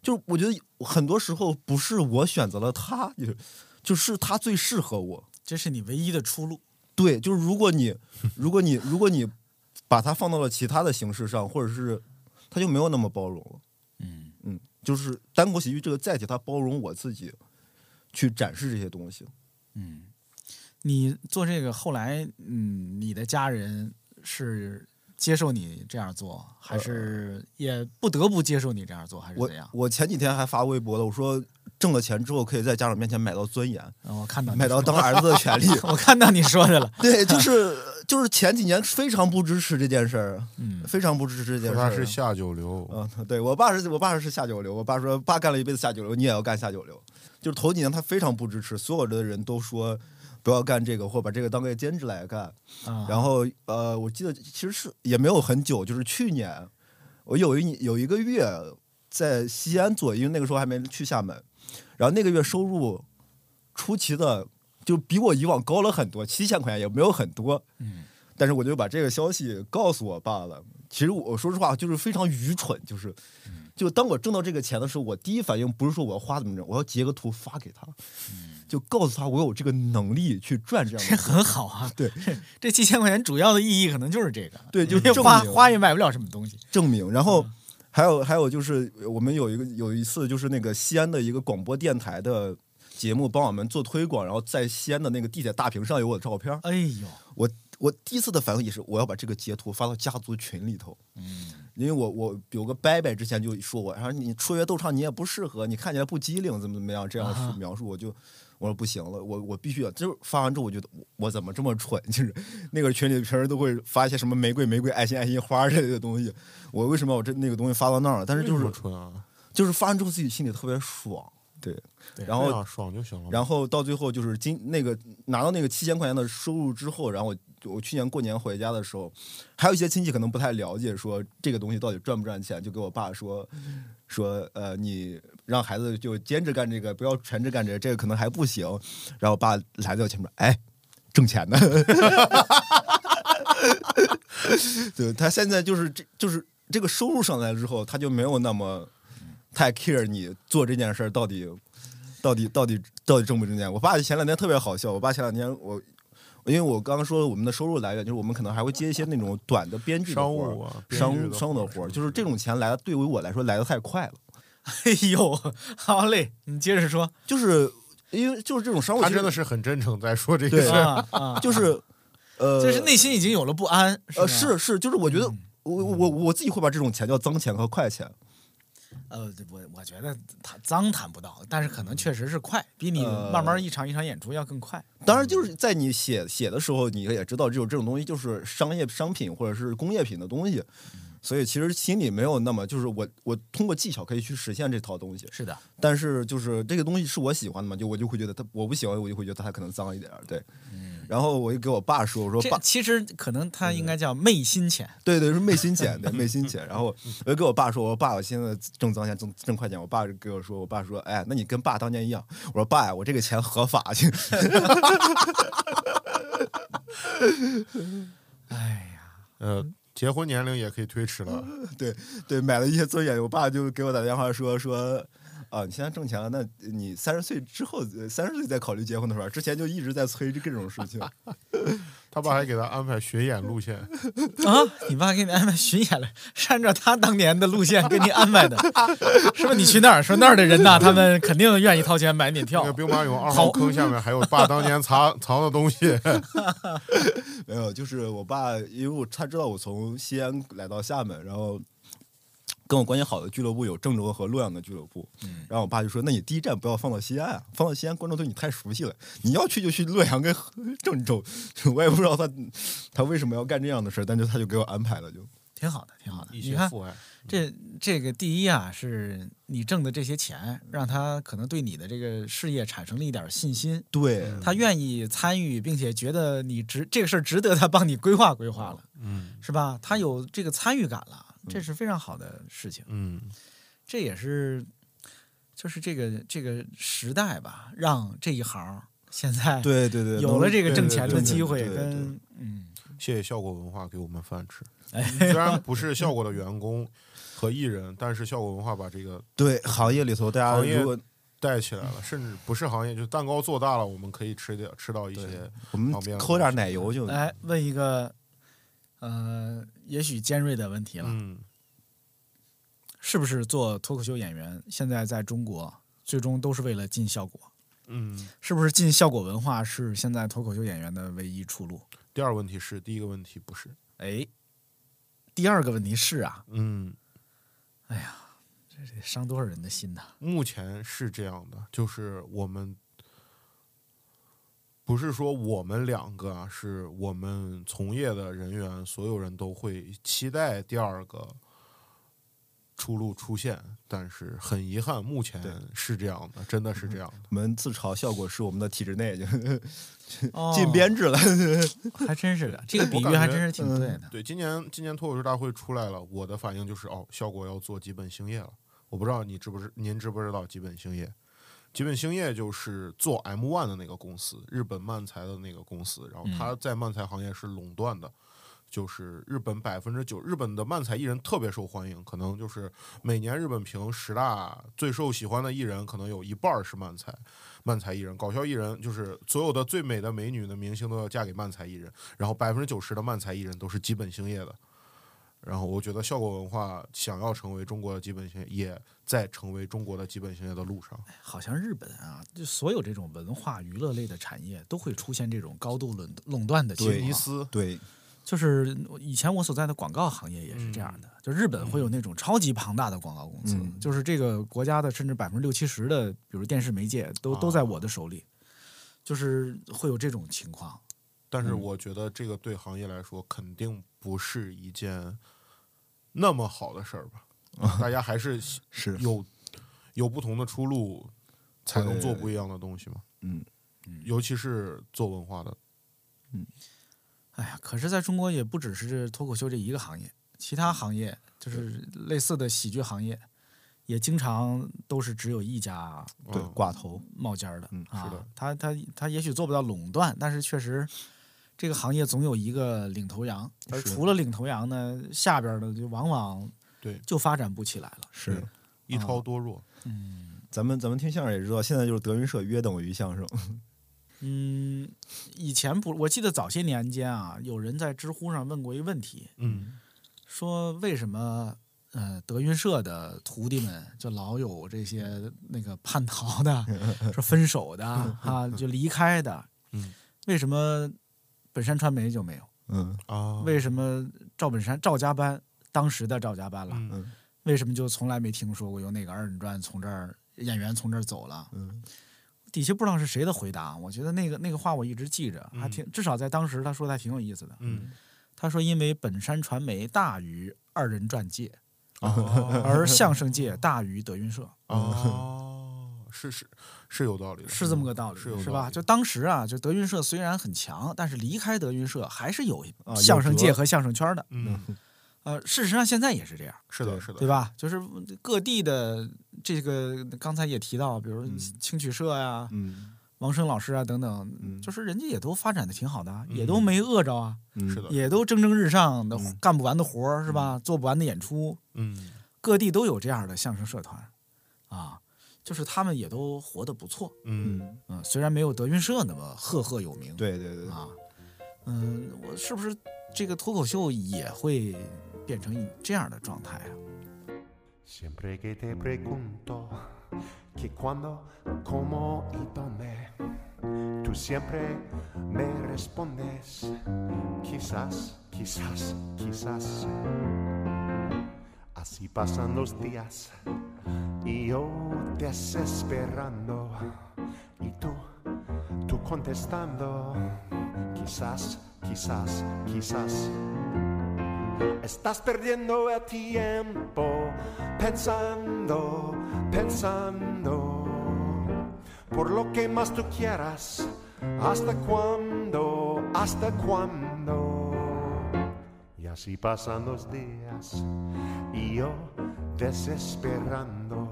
就是我觉得很多时候不是我选择了他，就是就是他最适合我。这是你唯一的出路。对，就是如果你，如果你，如果你把它放到了其他的形式上，或者是它就没有那么包容了。嗯嗯，就是单口喜剧这个载体，它包容我自己去展示这些东西。嗯，你做这个后来，嗯，你的家人是接受你这样做，还是也不得不接受你这样做，还是我怎样？我前几天还发微博了，我说挣了钱之后可以在家长面前买到尊严，啊我看到买到当儿子的权利。<laughs> 我看到你说的了。<laughs> 对，就是就是前几年非常不支持这件事儿，嗯非常不支持这件事儿。他是下九流，嗯，对我爸是我爸是下九流，我爸说爸干了一辈子下九流，你也要干下九流。就是头几年他非常不支持，所有的人都说不要干这个，或把这个当个兼职来干。啊，然后呃，我记得其实是也没有很久，就是去年我有一有一个月在西安做，因为那个时候还没去厦门，然后那个月收入出奇的就比我以往高了很多，七千块钱也没有很多。嗯但是我就把这个消息告诉我爸了。其实我说实话就是非常愚蠢，就是，就当我挣到这个钱的时候，我第一反应不是说我要花怎么着，我要截个图发给他，就告诉他我有这个能力去赚这样的这。很好啊。对，<laughs> 这七千块钱主要的意义可能就是这个，对，就花花也买不了什么东西。证明。然后还有还有就是我们有一个有一次就是那个西安的一个广播电台的节目帮我们做推广，然后在西安的那个地铁大屏上有我的照片。哎呦，我我第一次的反应也是，我要把这个截图发到家族群里头。嗯，因为我我有个伯伯之前就说我，然后你出约斗唱你也不适合，你看起来不机灵，怎么怎么样这样描述，我就我说不行了，我我必须要，就是发完之后我觉得我我怎么这么蠢，就是那个群里平时都会发一些什么玫瑰玫瑰爱心爱心花之类的东西，我为什么我这那个东西发到那儿了？但是就是就是发完之后自己心里特别爽，对，然后爽就行了。然后到最后就是今那个拿到那个七千块钱的收入之后，然后我我去年过年回家的时候，还有一些亲戚可能不太了解，说这个东西到底赚不赚钱，就给我爸说说呃你让孩子就兼职干这个，不要全职干这个，这个可能还不行。然后我爸来在我前面，哎，挣钱呢，<laughs> 对他现在就是这就是这个收入上来之后，他就没有那么太 care 你做这件事儿到底到底到底到底挣不挣钱？我爸前两天特别好笑，我爸前两天我。因为我刚刚说我们的收入来源就是我们可能还会接一些那种短的编剧的商活儿务商商务的活儿，就是这种钱来的对于我来说来的太快了，<laughs> 哎呦，好嘞，你接着说就是因为就是这种商务，他真的是很真诚在说这个对事儿。啊啊，就是呃，就是内心已经有了不安，呃是是，就是我觉得嗯我我我自己会把这种钱叫脏钱和快钱，呃，我我觉得他脏谈不到，但是可能确实是快，比你呃慢慢一场一场演出要更快。当然，就是在你写写的时候，你也知道，这种这种东西就是商业商品或者是工业品的东西，所以其实心里没有那么就是我我通过技巧可以去实现这套东西，是的，但是就是这个东西是我喜欢的嘛，就我就会觉得它我不喜欢，我就会觉得它可能脏一点儿，对。然后我就给我爸说，我说爸，其实可能他应该叫昧心钱。对对，是昧心钱的 <laughs> 昧心钱。然后我就给我爸说，我说爸，我现在挣脏钱，挣挣快钱。我爸就给我说，我爸说，哎，那你跟爸当年一样。我说爸呀，我这个钱合法去。<laughs> <laughs> 哎呀，呃，结婚年龄也可以推迟了。<laughs> 对对，买了一些尊严。我爸就给我打电话说说，啊，你现在挣钱了，那你三十岁之后，三十岁再考虑结婚的时候，之前就一直在催这种事情。<laughs> 他爸还给他安排巡演路线，<laughs> 啊！你爸给你安排巡演了，是按照他当年的路线给你安排的，是吧？你去那儿说那儿的人呐，他们肯定愿意掏钱买你票那个。兵马俑二号坑下面还有爸当年藏藏的东西。<laughs> 没有，就是我爸，因为我他知道我从西安来到厦门，然后跟我关系好的俱乐部有郑州和洛阳的俱乐部，嗯然后我爸就说：“那你第一站不要放到西安啊，放到西安观众对你太熟悉了，你要去就去洛阳跟郑州。”我也不知道他他为什么要干这样的事儿，但就他就给我安排了就。挺好的，挺好的。一你看这这个第一啊，是你挣的这些钱，让他可能对你的这个事业产生了一点信心，对，他愿意参与，并且觉得你值这个事儿值得他帮你规划规划了，嗯是吧？他有这个参与感了，这是非常好的事情。嗯这也是就是这个这个时代吧，让这一行现在对对对，有了这个挣钱的机会，跟嗯，谢谢效果文化给我们饭吃。<laughs> 哎虽然不是效果的员工和艺人，但是效果文化把这个对行业里头，大家行业如果带起来了，甚至不是行业，就蛋糕做大了，我们可以吃点吃到一些我们旁边的抠点奶油就来问一个呃，也许尖锐的问题了，嗯是不是做脱口秀演员现在在中国最终都是为了进效果？嗯。是不是进效果文化是现在脱口秀演员的唯一出路？第二个问题是，第一个问题不是。哎，第二个问题是啊，嗯，哎呀这得伤多少人的心呐？目前是这样的，就是我们不是说我们两个啊，是我们从业的人员，所有人都会期待第二个出路出现，但是很遗憾，目前是这样的，真的是这样的。我们自嘲效果是我们的体制内就哦 <laughs> 进编制了。还真是的，<laughs> 这个比喻还真是挺对的。对，今年今年脱口秀大会出来了，我的反应就是哦，效果要做基本兴业了。我不知道你知不知，您知不知道基本兴业？基本兴业就是做 M One 的那个公司，日本漫才的那个公司，然后他在漫才行业是垄断的。就是日本百分之九，日本的漫才艺人特别受欢迎，可能就是每年日本评十大最受喜欢的艺人，可能有一半是漫才，漫才艺人，搞笑艺人就是所有的最美的美女的明星都要嫁给漫才艺人，然后百分之九十的漫才艺人都是基本兴业的。然后我觉得效果文化想要成为中国的基本兴业，也在成为中国的基本兴业的路上。好像日本啊，就所有这种文化娱乐类的产业都会出现这种高度垄垄断的情况。尼斯，对，就是以前我所在的广告行业也是这样的，就日本会有那种超级庞大的广告公司，嗯就是这个国家的甚至百分之六七十的，比如电视媒介都、都在我的手里，就是会有这种情况。但是我觉得这个对行业来说肯定不是一件那么好的事儿吧。大家还是是。有有不同的出路，才能做不一样的东西嘛。嗯，尤其是做文化的，嗯。哎呀，可是在中国也不只是脱口秀这一个行业，其他行业就是类似的喜剧行业，也经常都是只有一家对嗯。挂头，冒尖儿的、嗯啊。是的。他他他也许做不到垄断，但是确实这个行业总有一个领头羊，而除了领头羊呢，下边的就往往对就发展不起来了。是一超多弱。嗯咱们咱们听相声也知道，现在就是德云社约等于相声，<laughs> 嗯，以前不，我记得早些年间啊，有人在知乎上问过一个问题，嗯说为什么呃德云社的徒弟们就老有这些那个叛逃的，<laughs> 说分手的啊，<laughs> 就离开的，嗯，为什么本山传媒就没有？嗯。啊，为什么赵本山赵家班当时的赵家班了，为什么就从来没听说过有哪个二人转从这儿演员从这儿走了？嗯。底下不知道是谁的回答，我觉得那个那个话我一直记着，还挺至少在当时他说的还挺有意思的。嗯。他说因为本山传媒大于二人转界，哦。而相声界大于德云社，哦，是是是有道理的，是这么个道理，是吧？就当时啊，就德云社虽然很强，但是离开德云社还是有相声界和相声圈的。嗯，<laughs> 呃，事实上现在也是这样。是的，是的，对？吧？就是各地的这个，刚才也提到，比如青曲社呀、嗯王声老师啊等等，嗯就是人家也都发展的挺好的也都没饿着啊，嗯，是的，也都蒸蒸日上的嗯干不完的活儿是吧？做不完的演出，嗯各地都有这样的相声社团啊，就是他们也都活得不错，嗯。嗯，嗯，虽然没有德云社那么赫赫有名，对对对，啊，嗯，我是不是这个脱口秀也会变成这样的状态啊？Así pasan los días y yo desesperando y tú, tú contestando, quizás, quizás, quizás. Estás perdiendo el tiempo pensando, pensando por lo que más tú quieras. ¿Hasta cuándo? ¿Hasta cuándo? Y así pasan los días y yo desesperando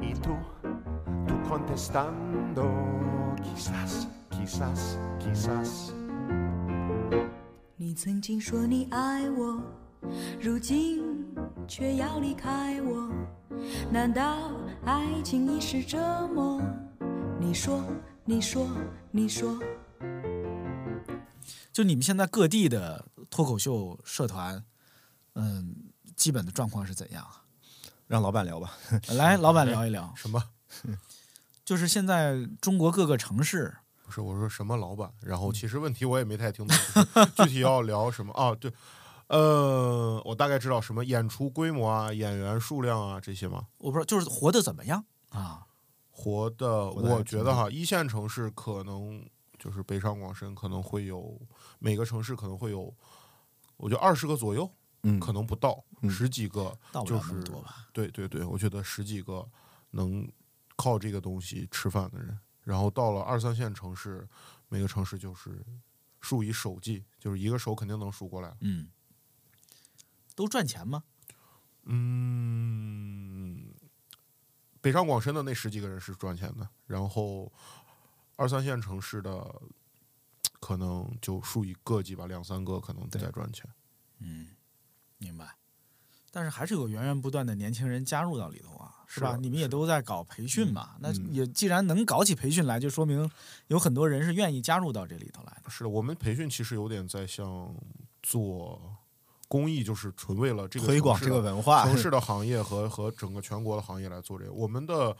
y tú, tú contestando, quizás, quizás, quizás. 你曾经说你爱我，如今却要离开我，难道爱情已是折磨？你说，你说，你说。就你们现在各地的脱口秀社团，嗯，基本的状况是怎样啊？让老板聊吧。<laughs> 来，老板聊一聊，<laughs> 什么？<laughs> 就是现在中国各个城市，不是我说什么老板？然后其实问题我也没太听懂，具体要聊什么啊？对，呃，我大概知道什么演出规模啊、演员数量啊这些吗？我不知道，就是活得怎么样啊？活的，我觉得哈，一线城市可能就是北上广深，可能会有每个城市可能会有，我觉得二十个左右，嗯可能不到嗯十几个，就是多吧？对对对，我觉得十几个能靠这个东西吃饭的人，然后到了二三线城市，每个城市就是数以手计，就是一个手肯定能数过来。嗯，都赚钱吗？嗯，北上广深的那十几个人是赚钱的，然后二三线城市的可能就数以个计吧，两三个可能在赚钱。嗯，明白。但是还是有源源不断的年轻人加入到里头啊，是吧？是你们也都在搞培训嘛，那嗯也既然能搞起培训来，就说明有很多人是愿意加入到这里头来的。是的，我们培训其实有点在像做公益，就是纯为了这个推广这个文化，城市的行业和和整个全国的行业来做这个。我们的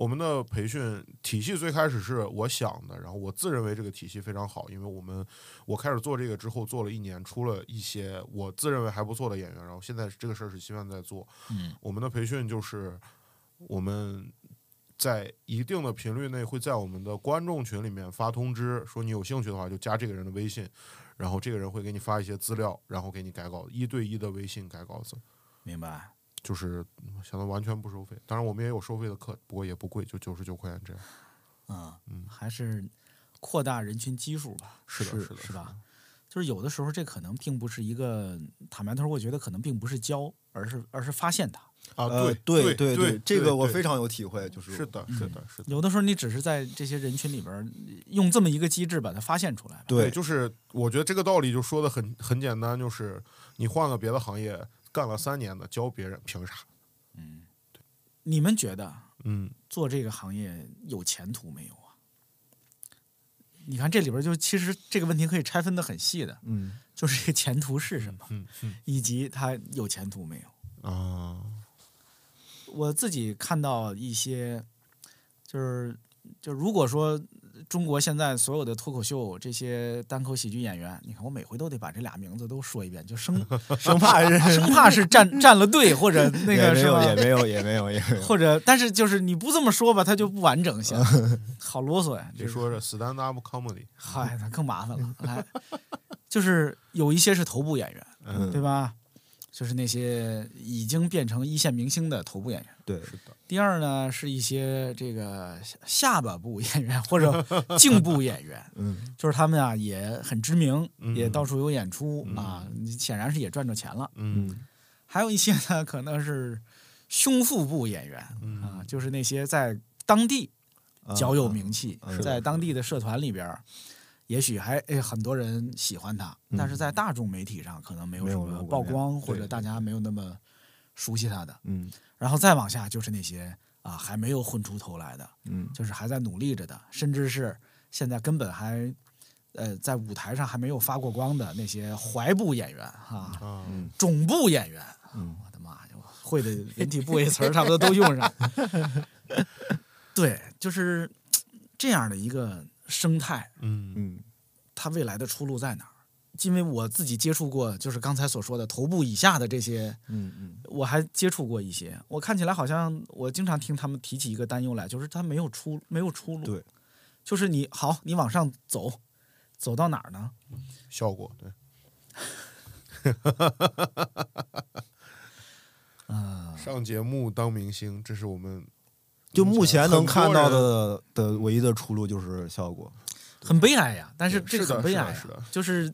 我们的培训体系最开始是我想的，然后我自认为这个体系非常好，因为我们我开始做这个之后做了一年，出了一些我自认为还不错的演员，然后现在这个事儿是希望在做。嗯我们的培训就是我们。在一定的频率内，会在我们的观众群里面发通知，说你有兴趣的话就加这个人的微信，然后这个人会给你发一些资料，然后给你改稿，一对一的微信改稿子。明白。就是相当完全不收费。当然，我们也有收费的课，不过也不贵，就九十九块钱这样。嗯嗯还是扩大人群基数吧。是的，是是的，是吧？？就是有的时候这可能并不是一个坦白头，我觉得可能并不是教，而是而是发现它。啊，呃，对对对，这个我非常有体会，就是是的，是的，是的。有的时候你只是在这些人群里边用这么一个机制把它发现出来。对就是我觉得这个道理就说的很很简单，就是你换个别的行业干了三年的，教别人凭啥？嗯，对。你们觉得嗯，做这个行业有前途没有啊？你看这里边就其实这个问题可以拆分的很细的，嗯，就是这个前途是什么，嗯嗯。以及它有前途没有。啊，我自己看到一些，就是就如果说中国现在所有的脱口秀这些单口喜剧演员，你看我每回都得把这俩名字都说一遍，就生 <laughs> <laughs> 生怕是生怕是站站了队或者那个是吧也？没有，也没有，也没有。或者，但是就是你不这么说吧，它就不完整行，好啰嗦呀。这个别说是 stand up comedy，嗨，那更麻烦了。来，就是有一些是头部演员，嗯对吧？就是那些已经变成一线明星的头部演员。对，是的，第二呢，是一些这个下下巴部演员或者 <laughs> 颈部演员，<laughs> 嗯，就是他们啊也很知名，嗯也到处有演出、嗯。啊，显然是也赚着钱了。嗯。还有一些呢，可能是胸腹部演员嗯。啊，就是那些在当地啊较有名气，在当地的社团里边儿，也许还诶很多人喜欢他，嗯。但是在大众媒体上可能没有什么曝光，或者大家没有那么熟悉他的。嗯。然后再往下就是那些啊还没有混出头来的，嗯就是还在努力着的，甚至是现在根本还呃在舞台上还没有发过光的那些怀部演员哈、啊，嗯。种部演员，嗯。我的妈呀，我会的人体部位词儿差不多都用上。<laughs> 对，就是这样的一个生态，嗯嗯，它未来的出路在哪儿？因为我自己接触过，就是刚才所说的头部以下的这些，嗯嗯，我还接触过一些。我看起来好像我经常听他们提起一个担忧来，就是他没有出没有出路。对，就是你好，你往上走，走到哪儿呢？效果对。<laughs> 啊、上节目当明星，这是我们就目前能看到的的唯一的出路就是效果。很悲哀呀。但是这个很悲哀呀是的，就是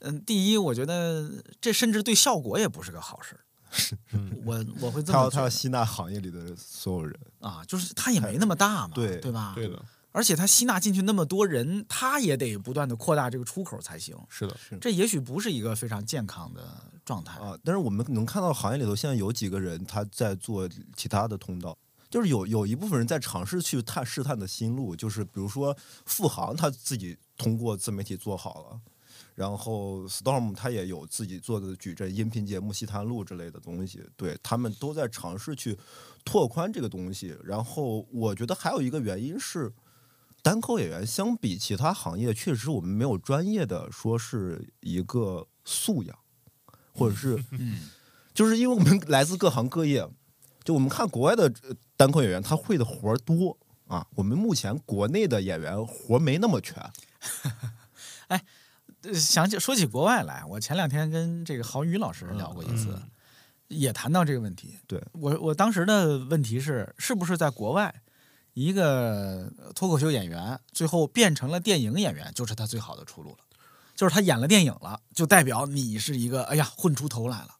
嗯，第一，我觉得这甚至对效果也不是个好事儿。是我 <laughs> 我会这他么觉得要他要吸纳行业里的所有人，啊，就是他也没那么大嘛，对对吧？对的，而且他吸纳进去那么多人，他也得不断的扩大这个出口才行。是的，这也许不是一个非常健康的状态。啊，但是我们能看到行业里头现在有几个人他在做其他的通道，就是有有一部分人在尝试去探试探的新路，就是比如说付航他自己通过自媒体做好了。然后 Storm 他也有自己做的矩阵音频节目《西谈录》之类的东西，对他们都在尝试去拓宽这个东西。然后我觉得还有一个原因是，单口演员相比其他行业，确实我们没有专业的说是一个素养，或者是嗯，就是因为我们 <laughs> 来自各行各业，就我们看国外的呃单口演员，他会的活儿多啊。我们目前国内的演员活儿没那么全，<laughs> 哎想起说起国外来，我前两天跟这个郝宇老师聊过一次，嗯也谈到这个问题。对我，我当时的问题是，是不是在国外，一个脱口秀演员最后变成了电影演员，就是他最好的出路了？就是他演了电影了，就代表你是一个哎呀混出头来了。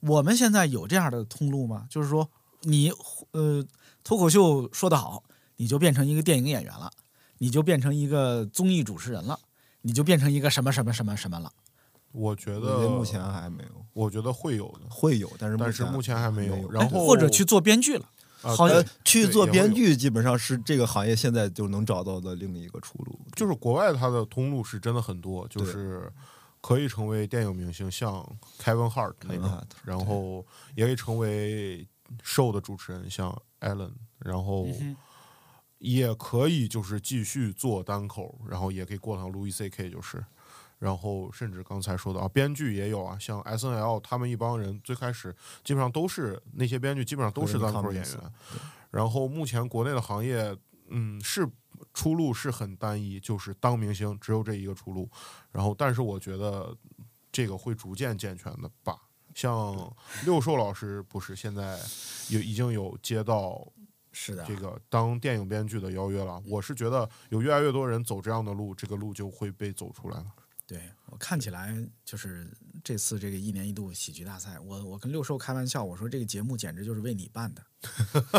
我们现在有这样的通路吗？就是说你呃脱口秀说得好，你就变成一个电影演员了，你就变成一个综艺主持人了，你就变成一个什么什么什么什么了。我觉得目前还没有，我觉得会有的，会有，但是但是目前还没有。然哎后或者去做编剧了，啊好呃对去做编剧，基本上是这个行业现在就能找到的另一个出路。就是国外它的通路是真的很多，就是可以成为电影明星，像 Kevin Hart 那 Hart，，然后也可以成为 show 的主持人，像 Allen，然后嗯也可以就是继续做单口，然后也可以过上 Louis C.K. 就是。然后甚至刚才说的啊，编剧也有啊，像 S N L 他们一帮人最开始基本上都是那些编剧，基本上都是单口演员。然后目前国内的行业，嗯，是出路是很单一，就是当明星只有这一个出路。然后，但是我觉得这个会逐渐健全的吧。像六兽老师不是现在有已经有接到是的，这个当电影编剧的邀约了。我是觉得有越来越多人走这样的路，这个路就会被走出来了。对我看起来就是这次这个一年一度喜剧大赛，我我跟六兽开玩笑，我说这个节目简直就是为你办的，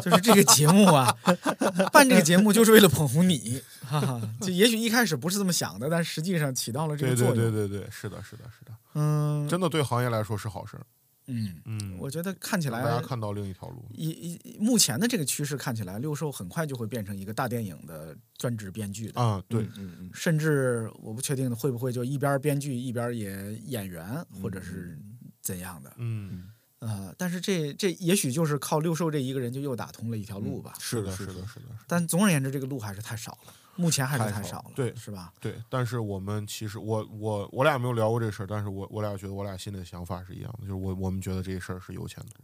就是这个节目啊，<laughs> 办这个节目就是为了捧红你，哈哈。就也许一开始不是这么想的，但实际上起到了这个作用。对对对对，是的，是的，是的，嗯真的对行业来说是好事儿。嗯，嗯，我觉得看起来大家看到另一条路。一一目前的这个趋势看起来，六兽很快就会变成一个大电影的专职编剧的。啊，对，嗯嗯，甚至我不确定会不会就一边编剧一边也演员，或者是怎样的。嗯，呃，但是这这也许就是靠六兽这一个人就又打通了一条路吧。是的是的，是的，但总而言之，这个路还是太少了，目前还是太少了，对是吧？对。但是我们其实，我我我俩没有聊过这事儿，但是我我俩觉得我俩心里的想法是一样的，就是我我们觉得这事儿是有前途。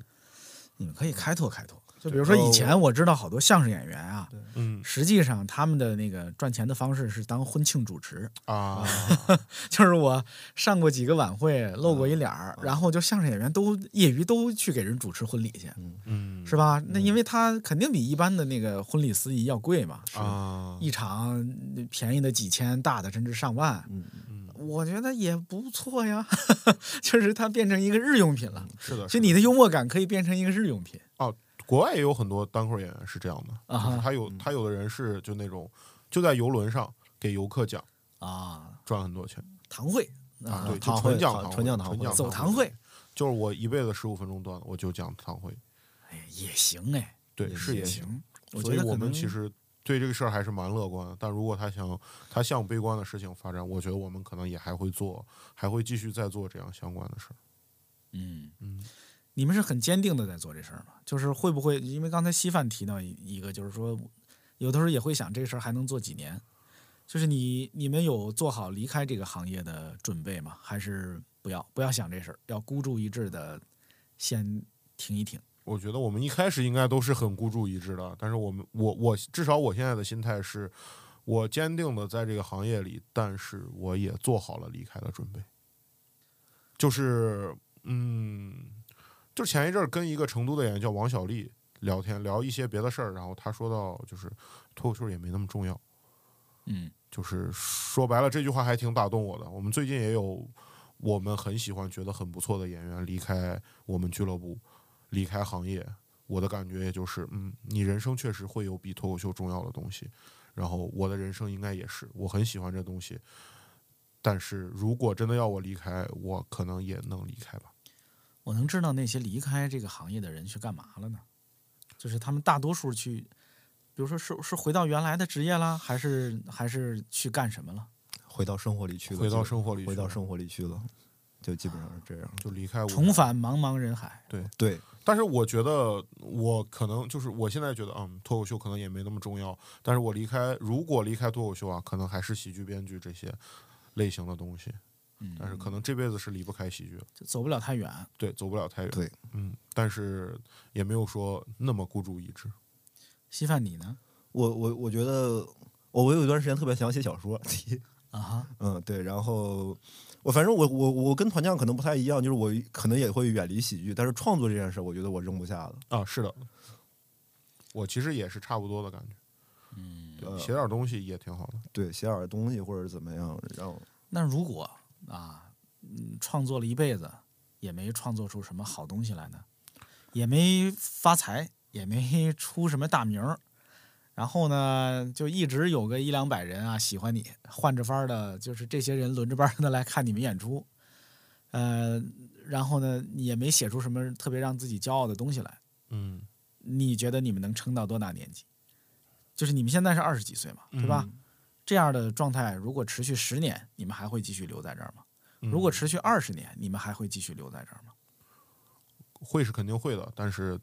你们可以开拓开拓。就比如说以前我知道好多相声演员啊，嗯实际上他们的那个赚钱的方式是当婚庆主持，啊，<laughs> 就是我上过几个晚会，露过一脸儿，然后就相声演员都业余都去给人主持婚礼去，嗯，是吧？那因为他肯定比一般的那个婚礼司仪要贵嘛，啊，一场便宜的几千，大的甚至上万。嗯我觉得也不错呀，<laughs> 就是它变成一个日用品了。是的，就你的幽默感可以变成一个日用品国外也有很多单口演员是这样的，啊。就是他有他有的人是就那种就在游轮上给游客讲，啊，赚很多钱。堂会啊，对，就纯讲堂堂纯讲堂会。走堂会，就是我一辈子十五分钟段，我就讲堂会，哎，也行哎，对，是也也行。所以我们其实对这个事儿还是蛮乐观的。但如果他想他向悲观的事情发展，我觉得我们可能也还会做，还会继续再做这样相关的事儿。嗯。嗯，你们是很坚定的在做这事儿吗？就是会不会？因为刚才稀饭提到一个，就是说有的时候也会想这事儿还能做几年，就是你你们有做好离开这个行业的准备吗？还是不要不要想这事儿，要孤注一掷的先停一停？我觉得我们一开始应该都是很孤注一掷的，但是我们我我至少我现在的心态是，我坚定的在这个行业里，但是我也做好了离开的准备。就是嗯，就前一阵儿跟一个成都的演员叫王小丽聊天，聊一些别的事儿，然后他说到就是脱口秀也没那么重要，嗯就是说白了这句话还挺打动我的。我们最近也有我们很喜欢、觉得很不错的演员离开我们俱乐部，离开行业。我的感觉也就是，嗯，你人生确实会有比脱口秀重要的东西，然后我的人生应该也是，我很喜欢这东西。但是如果真的要我离开，我可能也能离开吧。我能知道那些离开这个行业的人去干嘛了呢？就是他们大多数去，比如说是是回到原来的职业啦，还是还是去干什么了？回到生活里去了，回到就生活里回到生活里去了，就基本上是这样。就离开重返茫茫人海。对对，但是我觉得我可能就是我现在觉得，嗯，脱口秀可能也没那么重要。但是我离开，如果离开脱口秀啊，可能还是喜剧编剧这些类型的东西。嗯，但是可能这辈子是离不开喜剧的，就走不了太远。对，走不了太远。对，嗯，但是也没有说那么孤注一掷。稀饭你呢？我我我觉得我我有一段时间特别想写小说，啊哈，嗯，对，然后我反正我我我跟团将可能不太一样，就是我可能也会远离喜剧，但是创作这件事，我觉得我扔不下了。啊，是的，我其实也是差不多的感觉。嗯，写点东西也挺好的。对，写点东西或者怎么样，然后那如果啊，嗯，创作了一辈子也没创作出什么好东西来呢，也没发财，也没 <laughs> 出什么大名儿，然后呢，就一直有个一两百人啊喜欢你，换着法儿的，就是这些人轮着班的来看你们演出，呃，然后呢，也没写出什么特别让自己骄傲的东西来。嗯，你觉得你们能撑到多大年纪？就是你们现在是二十几岁嘛，对吧？嗯这样的状态如果持续十年，你们还会继续留在这儿吗？嗯如果持续二十年，你们还会继续留在这儿吗？会是肯定会的，但是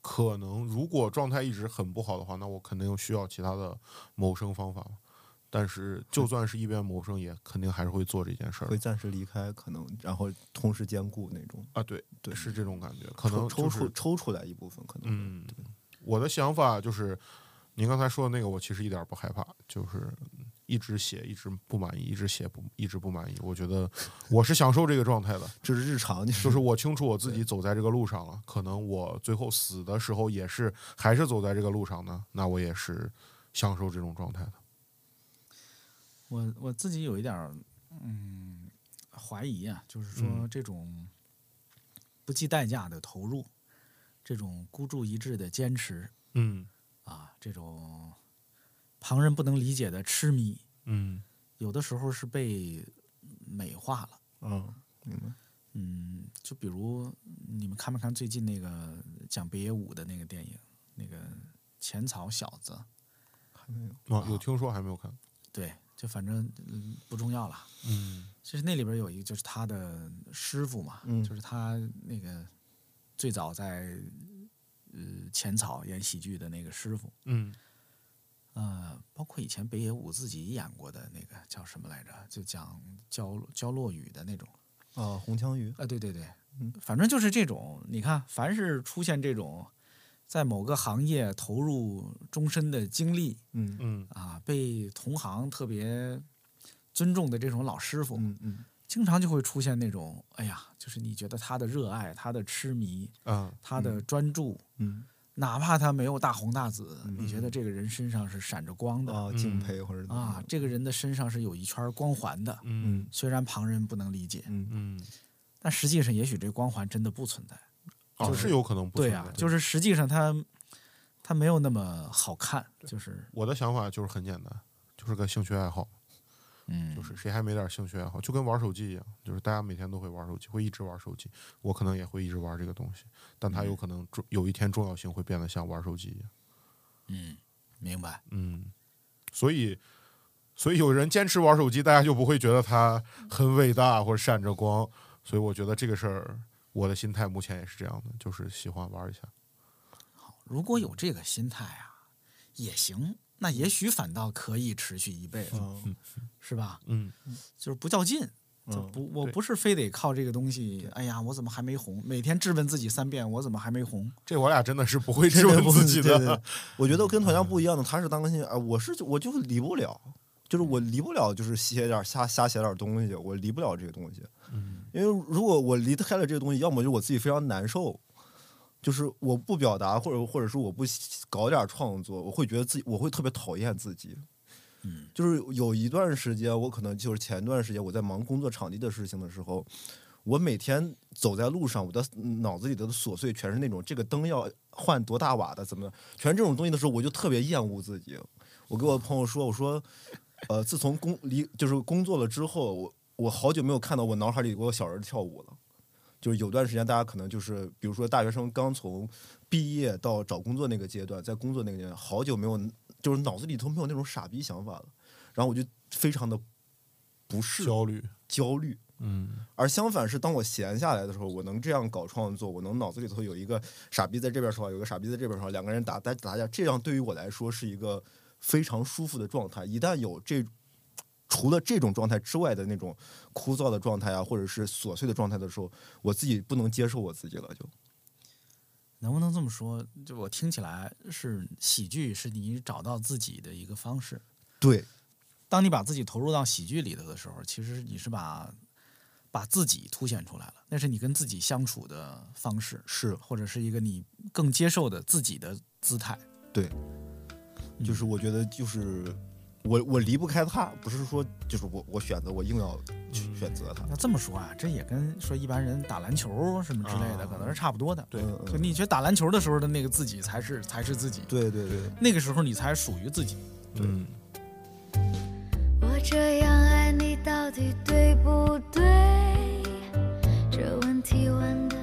可能如果状态一直很不好的话，那我肯定需要其他的谋生方法。但是就算是一边谋生，也肯定还是会做这件事儿会暂时离开，可能然后同时兼顾那种，啊。对对是这种感觉，可能抽抽就是出抽出来一部分，可能嗯，我的想法就是，您刚才说的那个，我其实一点儿不害怕，就是一直写，一直不满意，一直写不，一直不满意。我觉得 <laughs> 我是享受这个状态的，这是日常，<laughs> 就就是我清楚我自己走在这个路上了，可能我最后死的时候也是还是走在这个路上呢，那我也是享受这种状态的。我我自己有一点儿嗯怀疑啊，就是说嗯这种不计代价的投入，这种孤注一掷的坚持嗯啊，这种旁人不能理解的痴迷，嗯有的时候是被美化了。嗯，明白。嗯，就比如你们看没看最近那个讲北野武的那个电影，那个《浅草小子》？还没有，啊，有听说还没有看。对，就反正嗯不重要了。嗯其实那里边有一个就是他的师傅嘛，嗯就是他那个最早在呃浅草演喜剧的那个师傅，嗯呃，包括以前北野武自己演过的那个叫什么来着，就讲教教落雨的那种。哦，红枪鱼，啊，对对对，嗯反正就是这种。你看，凡是出现这种在某个行业投入终身的经历嗯嗯啊，被同行特别尊重的这种老师傅，嗯嗯，经常就会出现那种，哎呀，就是你觉得他的热爱、他的痴迷、啊他的专注，嗯。哪怕他没有大红大紫，嗯。你觉得这个人身上是闪着光的啊，敬佩或者啊，这个人的身上是有一圈光环的，嗯。虽然旁人不能理解，嗯。嗯。但实际上也许这光环真的不存在。啊，就是是有可能不对呀、存在就是实际上他他没有那么好看，就是我的想法就是很简单，就是个兴趣爱好。嗯，就是谁还没点兴趣爱好，就跟玩手机一样，就是大家每天都会玩手机，会一直玩手机。我可能也会一直玩这个东西，但它有可能重有一天重要性会变得像玩手机一样。嗯，明白。嗯，所以，所以有人坚持玩手机，大家就不会觉得他很伟大或者闪着光。所以我觉得这个事儿，我的心态目前也是这样的，就是喜欢玩一下。如果有这个心态啊，也行，那也许反倒可以持续一辈子，嗯 <laughs> 是吧？嗯，就是不较劲。就嗯不，我不是非得靠这个东西。哎呀，我怎么还没红？每天质问自己三遍，我怎么还没红？这我俩真的是不 <laughs> 会质问自己的。对对我觉得跟团长不一样的，他是当个新啊，我是我就离不了，就是我离不了，就是写点瞎瞎写点东西，我离不了这个东西。嗯因为如果我离开了这个东西，要么就我自己非常难受，就是我不表达，或者或者说我不搞点创作，我会觉得自己我会特别讨厌自己。嗯，就是有一段时间，我可能就是前段时间我在忙工作场地的事情的时候，我每天走在路上，我的脑子里的琐碎全是那种这个灯要换多大瓦的，怎么的，全是这种东西的时候，我就特别厌恶自己。我跟我朋友说，我说，呃，自从工离就是工作了之后，我我好久没有看到我脑海里我小人跳舞了。就是有段时间，大家可能就是，比如说大学生刚从毕业到找工作那个阶段，在工作那个阶段，好久没有，就是脑子里头没有那种傻逼想法了，然后我就非常的不适焦虑，焦虑。嗯而相反是，当我闲下来的时候，我能这样搞创作，我能脑子里头有一个傻逼在这边说话，有个傻逼在这边说话，两个人打打打架，这样对于我来说是一个非常舒服的状态。一旦有这除了这种状态之外的那种枯燥的状态啊，或者是琐碎的状态的时候，我自己不能接受我自己了，就能不能这么说？就我听起来是喜剧是你找到自己的一个方式。对当你把自己投入到喜剧里头的时候，其实你是把把自己凸显出来了，那是你跟自己相处的方式，是或者是一个你更接受的自己的姿态。对，就是我觉得就是我我离不开他，不是说就是我我选择我硬要去选择他。那这么说啊，这也跟说一般人打篮球什么之类的，啊可能是差不多的。对嗯嗯就你觉得打篮球的时候的那个自己才是才是自己，对对对，那个时候你才属于自己。嗯，我这样爱你到底对不对？这问题问的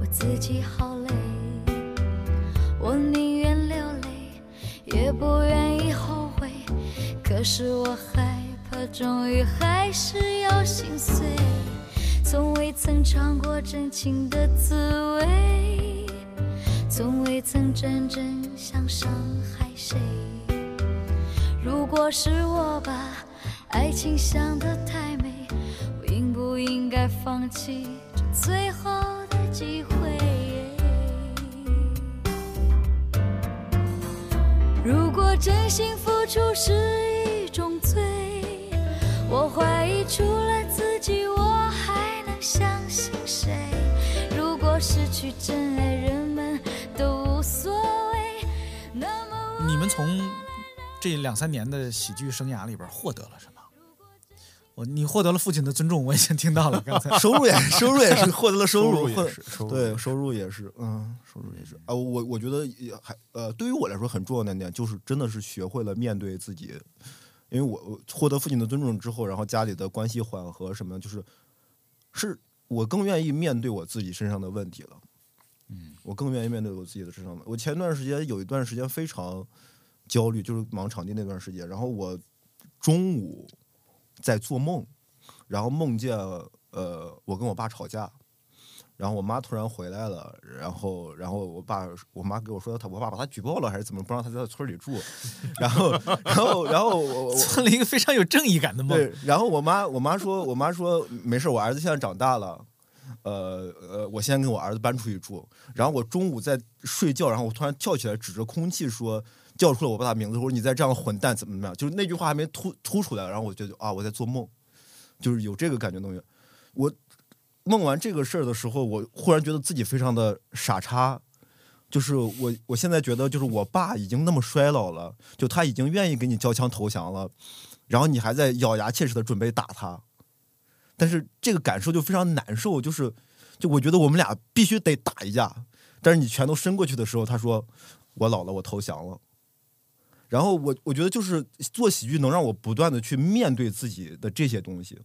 我自己好累，我宁愿流泪，也不愿意后悔。可是我害怕，终于还是要心碎。从未曾尝过真情的滋味，从未曾真正想伤害谁。如果是我把爱情想得太美，我应不应该放弃这最后的机会？如果真心付出是，我怀疑除了自己，我还能相信谁？如果失去真爱，人们都无所谓，那么你们从这两三年的喜剧生涯里边获得了什么？我你获得了父亲的尊重，我已经听到了。刚才 <laughs> 收入也收入也是获得了收入，收入也是收入对收入也是，嗯，收入也是啊、我我觉得也还呃，对于我来说很重要的一点就是真的是学会了面对自己，因为我我获得父亲的尊重之后，然后家里的关系缓和什么，就是是我更愿意面对我自己身上的问题了。嗯，我更愿意面对我自己的身上的。我前段时间有一段时间非常焦虑，就是忙场地那段时间，然后我中午在做梦，然后梦见呃我跟我爸吵架，然后我妈突然回来了，然后然后我爸我妈给我说他我爸把他举报了还是怎么不让他在村里住，然后然后然后我我做了一个非常有正义感的梦。对，然后我妈我妈说我妈说没事，我儿子现在长大了。呃呃，我先跟我儿子搬出去住，然后我中午在睡觉，然后我突然跳起来，指着空气说，叫出了我爸的名字，我说你再这样混蛋怎么怎么样？就是那句话还没突突出来，然后我觉得啊我在做梦，就是有这个感觉东西。我梦完这个事儿的时候，我忽然觉得自己非常的傻叉，就是我我现在觉得就是我爸已经那么衰老了，就他已经愿意给你交枪投降了，然后你还在咬牙切齿的准备打他，但是这个感受就非常难受，就是就我觉得我们俩必须得打一架，但是你拳头伸过去的时候，他说我老了，我投降了。然后我我觉得就是做喜剧能让我不断的去面对自己的这些东西，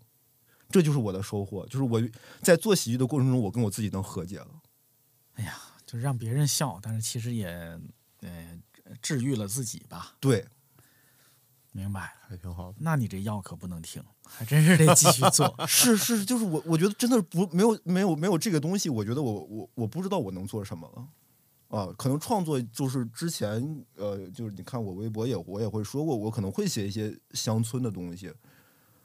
这就是我的收获，就是我在做喜剧的过程中，我跟我自己能和解了。哎呀，就是让别人笑，但是其实也呃治愈了自己吧。对，明白。还挺好的。那你这药可不能停，还真是得继续做。<laughs> 是是，就是我我觉得真的不没有没有没有这个东西，我觉得我我我不知道我能做什么了。啊，可能创作就是之前呃，就是你看我微博也我也会说过，我可能会写一些乡村的东西。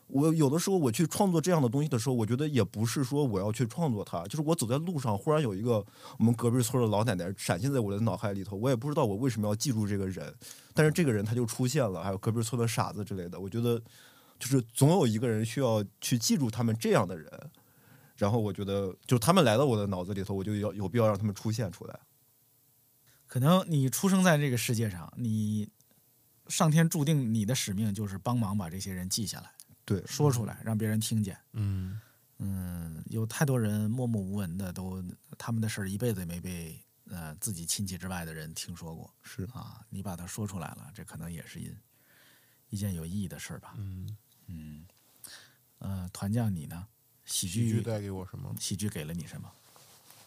我有的时候我去创作这样的东西的时候，我觉得也不是说我要去创作它，就是我走在路上，忽然有一个我们隔壁村的老奶奶闪现在我的脑海里头，我也不知道我为什么要记住这个人，但是这个人他就出现了，还有隔壁村的傻子之类的，我觉得就是总有一个人需要去记住他们这样的人，然后我觉得就他们来到我的脑子里头，我就要有必要让他们出现出来。可能你出生在这个世界上，你上天注定你的使命就是帮忙把这些人记下来，对，说出来，让别人听见。嗯嗯，有太多人默默无闻的，都他们的事儿一辈子也没被呃自己亲戚之外的人听说过。是啊，你把它说出来了，这可能也是一一件有意义的事儿吧。嗯，嗯，呃，团将你呢？喜剧喜剧带给我什么？喜剧给了你什么？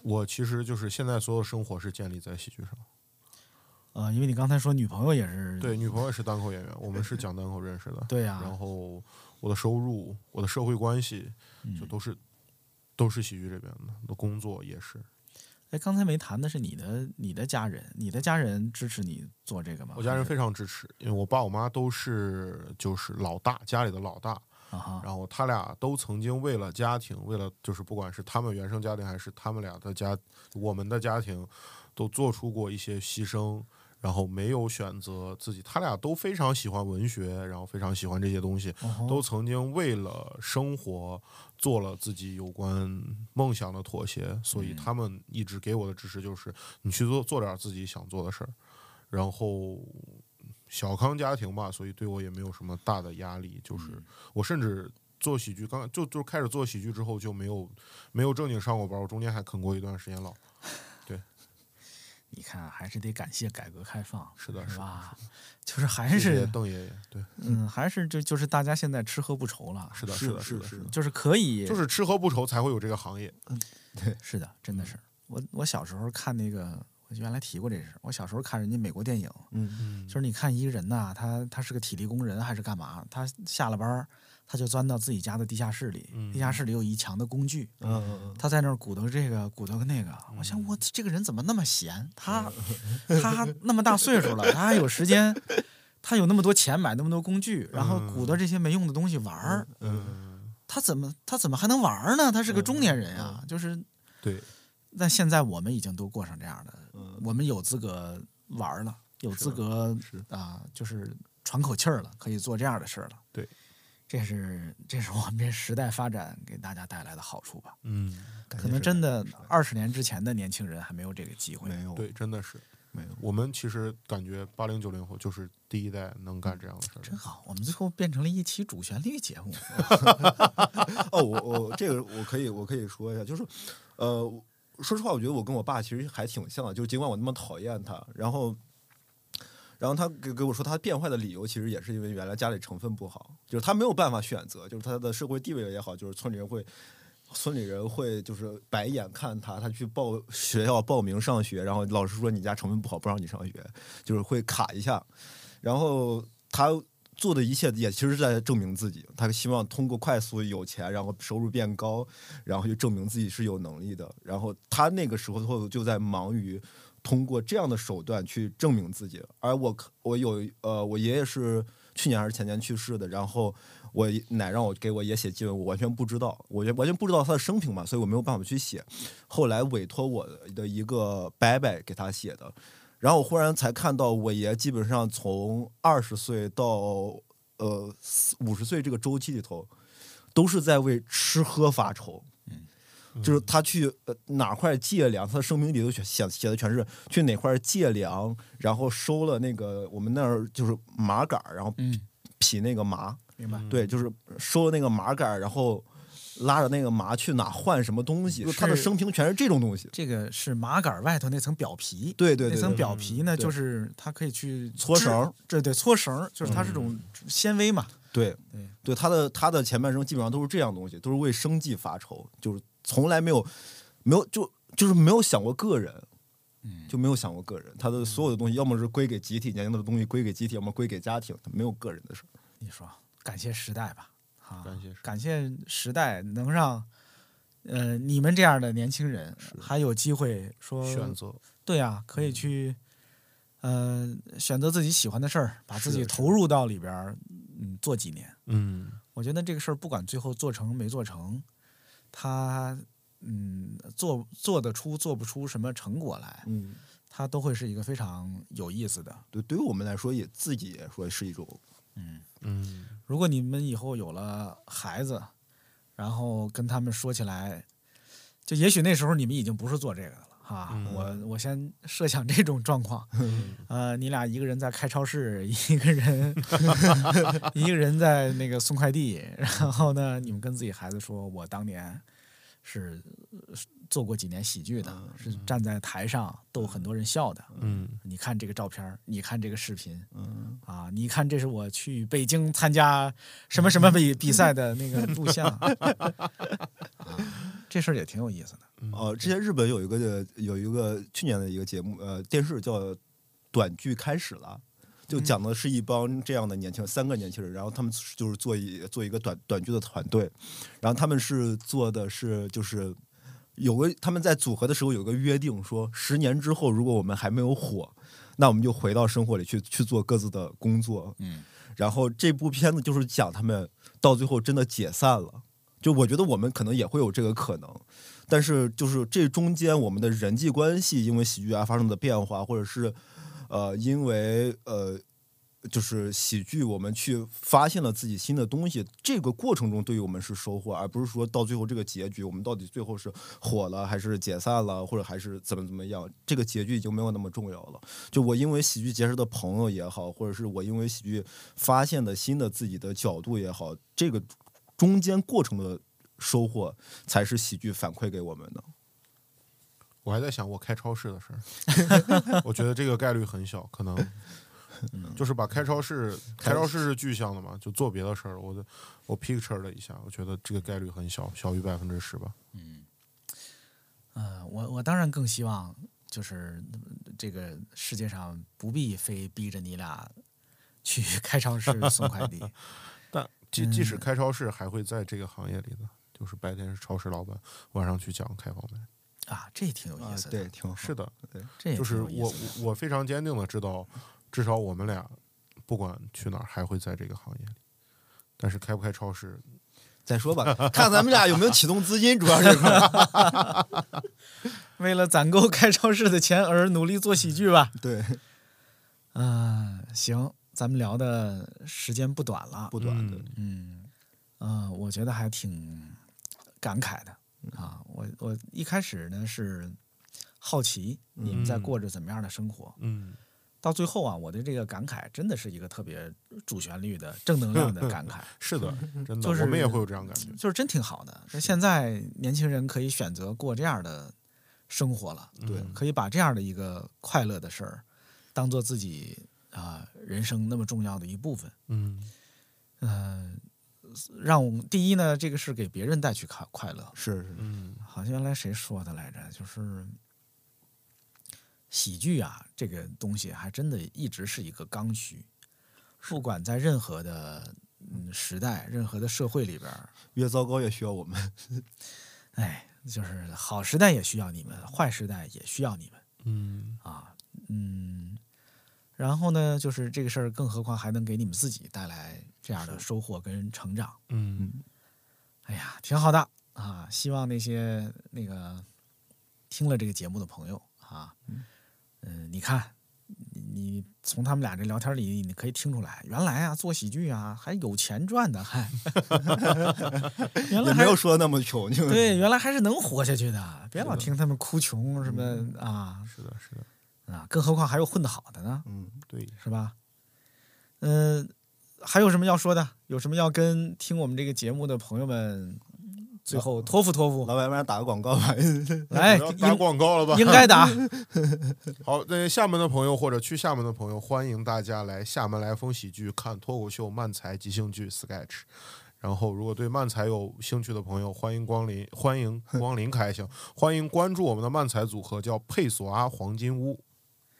我其实就是现在所有生活是建立在喜剧上。呃，因为你刚才说女朋友也是对，女朋友也是单口演员，我们是讲单口认识的。<laughs> 对呀、然后我的收入、我的社会关系，就嗯都是、都是喜剧这边的。我的工作也是，哎，刚才没谈的是你的你的家人，你的家人支持你做这个吗？我家人非常支持，因为我爸我妈都是就是老大，家里的老大。啊，然后他俩都曾经为了家庭，为了就是不管是他们原生家庭还是他们俩的家，我们的家庭，都做出过一些牺牲，然后没有选择自己。他俩都非常喜欢文学，然后非常喜欢这些东西，哦都曾经为了生活做了自己有关梦想的妥协，所以他们一直给我的支持就是你去做做点自己想做的事儿，然后。小康家庭吧，所以对我也没有什么大的压力。就是我甚至做喜剧，刚就就开始做喜剧之后就没有没有正经上过班，我中间还啃过一段时间老。你看还是得感谢改革开放，是的是吧？<laughs> 就是还是邓爷爷，对，嗯，还是就就是大家现在吃喝不愁了，是的，是的，是的是的，就是可以，就是吃喝不愁才会有这个行业。嗯，对是的，真的是。我我小时候看那个，我原来提过这事。我小时候看人家美国电影，嗯嗯就是你看一个人呐，他他是个体力工人还是干嘛？他下了班儿，他就钻到自己家的地下室里，嗯地下室里有一墙的工具，他在那儿鼓捣这个鼓捣个那个。我想我这个人怎么那么闲？他他那么大岁数了，他还有时间，<laughs> 他有那么多钱买那么多工具，然后鼓捣这些没用的东西玩他怎么他怎么还能玩儿呢？他是个中年人啊，就是。对，但现在我们已经都过上这样的，嗯我们有资格玩了，有资格是啊，就是喘口气儿了，可以做这样的事儿了。对，这是这是我们这时代发展给大家带来的好处吧？嗯，可能真的二十年之前的年轻人还没有这个机会。没有对，真的是。没有我们其实感觉八零九零后就是第一代能干这样的事儿真。好，我们最后变成了一期主旋律节目。<laughs> 哦，我我这个我可以我可以说一下，就是呃，说实话，我觉得我跟我爸其实还挺像的，就是尽管我那么讨厌他，然后。然后他给给我说，他变坏的理由其实也是因为原来家里成分不好，就是他没有办法选择，就是他的社会地位也好，就是村里人会，村里人会就是白眼看他，他去报学校报名上学，然后老师说你家成分不好，不让你上学，就是会卡一下，然后他做的一切也其实是在证明自己，他希望通过快速有钱，然后收入变高，然后就证明自己是有能力的。然后他那个时候就在忙于通过这样的手段去证明自己。而我我有呃，我爷爷是去年还是前年去世的，然后我奶让我给我爷写记文，我完全不知道，我完全不知道他的生平嘛，所以我没有办法去写。后来委托我的一个伯伯给他写的。然后我忽然才看到，我爷基本上从二十岁到呃五十岁这个周期里头，都是在为吃喝发愁。就是他去呃哪块借粮，他的声明里头写写写的全是去哪块借粮，然后收了那个我们那儿就是麻杆儿，然后嗯，劈那个麻，明白。对，就是收了那个麻杆儿，然后拉着那个麻去哪换什么东西，就他的是生平全是这种东西。这个是麻杆外头那层表皮，对对对那层表皮呢，对就是它可以去搓绳儿，对对，搓绳儿，就是它是种纤维嘛。对对对，他的他的前半生基本上都是这样东西，都是为生计发愁，就是从来没有没有就就是没有想过个人，嗯就没有想过个人。他的所有的东西，要么是归给集体，年轻的东西归给集体，要么归给家庭，他没有个人的事儿。你说，感谢时代吧，啊，感谢时代感谢时代能让呃你们这样的年轻人还有机会说选择，对呀、可以去呃选择自己喜欢的事儿，把自己投入到里边儿，嗯，做几年。嗯我觉得这个事儿不管最后做成没做成，他嗯做做得出做不出什么成果来，嗯，它都会是一个非常有意思的。对，对于我们来说也自己也说是一种嗯如果你们以后有了孩子，然后跟他们说起来，就也许那时候你们已经不是做这个的了哈。嗯我我先设想这种状况，<laughs> 呃，你俩一个人在开超市，一个人 <laughs> 一个人在那个送快递，然后呢，你们跟自己孩子说，我当年是呃做过几年喜剧的，是站在台上逗很多人笑的。嗯。你看这个照片，你看这个视频，嗯。啊，你看这是我去北京参加什么什么比比赛的那个录像，<laughs> 啊，这事儿也挺有意思的。哦，之前日本有一个有一个去年的一个节目，呃，电视叫《短剧开始了》，就讲的是一帮这样的年轻人，三个年轻人，然后他们就是做一做一个短短剧的团队，然后他们是做的是就是有个他们在组合的时候有个约定，说十年之后如果我们还没有火，那我们就回到生活里去去做各自的工作，嗯，然后这部片子就是讲他们到最后真的解散了。就我觉得我们可能也会有这个可能，但是就是这中间我们的人际关系因为喜剧啊发生的变化，或者是呃因为呃就是喜剧我们去发现了自己新的东西，这个过程中对于我们是收获，而不是说到最后这个结局我们到底最后是火了还是解散了，或者还是怎么怎么样，这个结局已经没有那么重要了。就我因为喜剧结识的朋友也好，或者是我因为喜剧发现的新的自己的角度也好，这个中间过程的收获才是喜剧反馈给我们的。我还在想我开超市的事儿，<laughs> 我觉得这个概率很小，可能就是把开超市，开超市是具象的嘛，就做别的事儿。我的我 picture 了一下，我觉得这个概率很小，小于百分之十吧。嗯呃，我我当然更希望就是呃这个世界上不必非逼着你俩去 <laughs> 开超市送快递。<laughs> 但即即使开超市，还会在这个行业里的，就是白天是超市老板，晚上去讲开放麦。啊，这挺有意思的。对，挺好。是的，这就是我我非常坚定的知道，至少我们俩不管去哪儿，还会在这个行业里。但是开不开超市，再说吧，看咱们俩有没有启动资金，主要是。<laughs> 为了攒够开超市的钱而努力做喜剧吧。对，嗯、行，咱们聊的时间不短了。不短的。嗯，嗯、我觉得还挺感慨的啊。我我一开始呢是好奇你们在嗯过着怎么样的生活，嗯到最后啊，我的这个感慨真的是一个特别主旋律的正能量的感慨，<laughs> 是的，<laughs> 真的，就是我们也会有这样感觉。就是真挺好的。那现在年轻人可以选择过这样的生活了，对可以把这样的一个快乐的事儿当做自己啊、人生那么重要的一部分。嗯嗯、让我们第一呢，这个是给别人带去快快乐。是是，嗯好像原来谁说的来着？就是喜剧啊，这个东西还真的一直是一个刚需，不管在任何的嗯时代、任何的社会里边，越糟糕越需要我们。<laughs> 哎，就是好时代也需要你们，坏时代也需要你们嗯啊，嗯。然后呢，就是这个事儿，更何况还能给你们自己带来这样的收获跟成长。嗯哎呀，挺好的啊！希望那些那个听了这个节目的朋友啊，嗯、你看，你你从他们俩这聊天里，你可以听出来，原来啊，做喜剧啊还有钱赚的，<laughs> 还原来还没有说那么穷，就对，原来还是能活下去的。别老听他们哭穷什么、啊是的，是的，啊，更何况还有混得好的呢，嗯，对，是吧？嗯、还有什么要说的？有什么要跟听我们这个节目的朋友们最后托付托付？老板，晚上打个广告吧。<laughs> 来，打广告了吧？应该打。<laughs> 好，那厦门的朋友或者去厦门的朋友，欢迎大家来厦门来风喜剧看脱口秀漫才即兴剧 Sketch。然后，如果对漫才有兴趣的朋友，欢迎光临，欢迎光临开箱，欢迎关注我们的漫才组合，叫佩索阿黄金屋。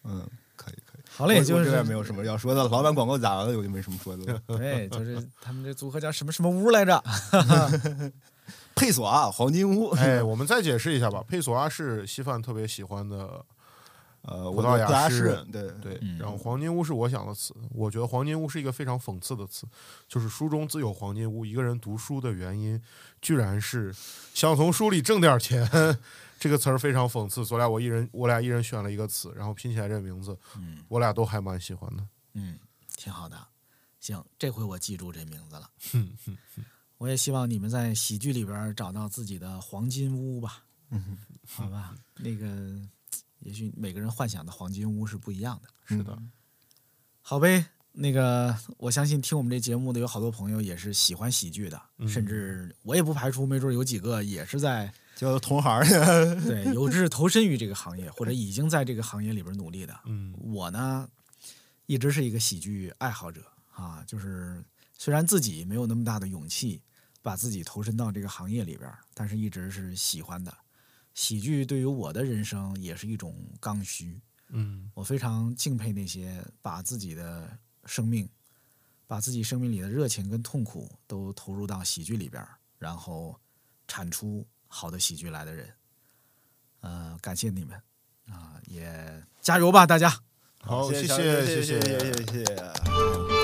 嗯，可以可以。好嘞，我就是这边没有什么要说的了，老板广告打完了，我就没什么说的了。对，<laughs> 就是他们这组合叫什么什么屋来着？<laughs> 佩索啊，黄金屋，哎，我们再解释一下吧。佩索阿是稀饭特别喜欢的呃，葡萄牙诗人诗人，对对，嗯然后黄金屋是我想的词，我觉得黄金屋是一个非常讽刺的词，就是书中自有黄金屋，一个人读书的原因，居然是想从书里挣点钱，这个词儿非常讽刺。昨俩我一人，我俩一人选了一个词，然后拼起来这名字，嗯我俩都还蛮喜欢的。嗯，挺好的。行，这回我记住这名字了。<laughs> 我也希望你们在喜剧里边找到自己的黄金屋吧。嗯，好吧，那个也许每个人幻想的黄金屋是不一样的。是的，好呗，那个我相信听我们这节目的有好多朋友也是喜欢喜剧的，嗯甚至我也不排除，没准有几个也是在叫同行儿，<laughs> 对有志投身于这个行业，或者已经在这个行业里边努力的。嗯我呢，一直是一个喜剧爱好者啊，就是虽然自己没有那么大的勇气把自己投身到这个行业里边，但是一直是喜欢的。喜剧对于我的人生也是一种刚需，嗯我非常敬佩那些把自己的生命、把自己生命里的热情跟痛苦都投入到喜剧里边，然后产出好的喜剧来的人。呃感谢你们。啊也加油吧大家。好谢谢谢谢谢谢谢。谢谢。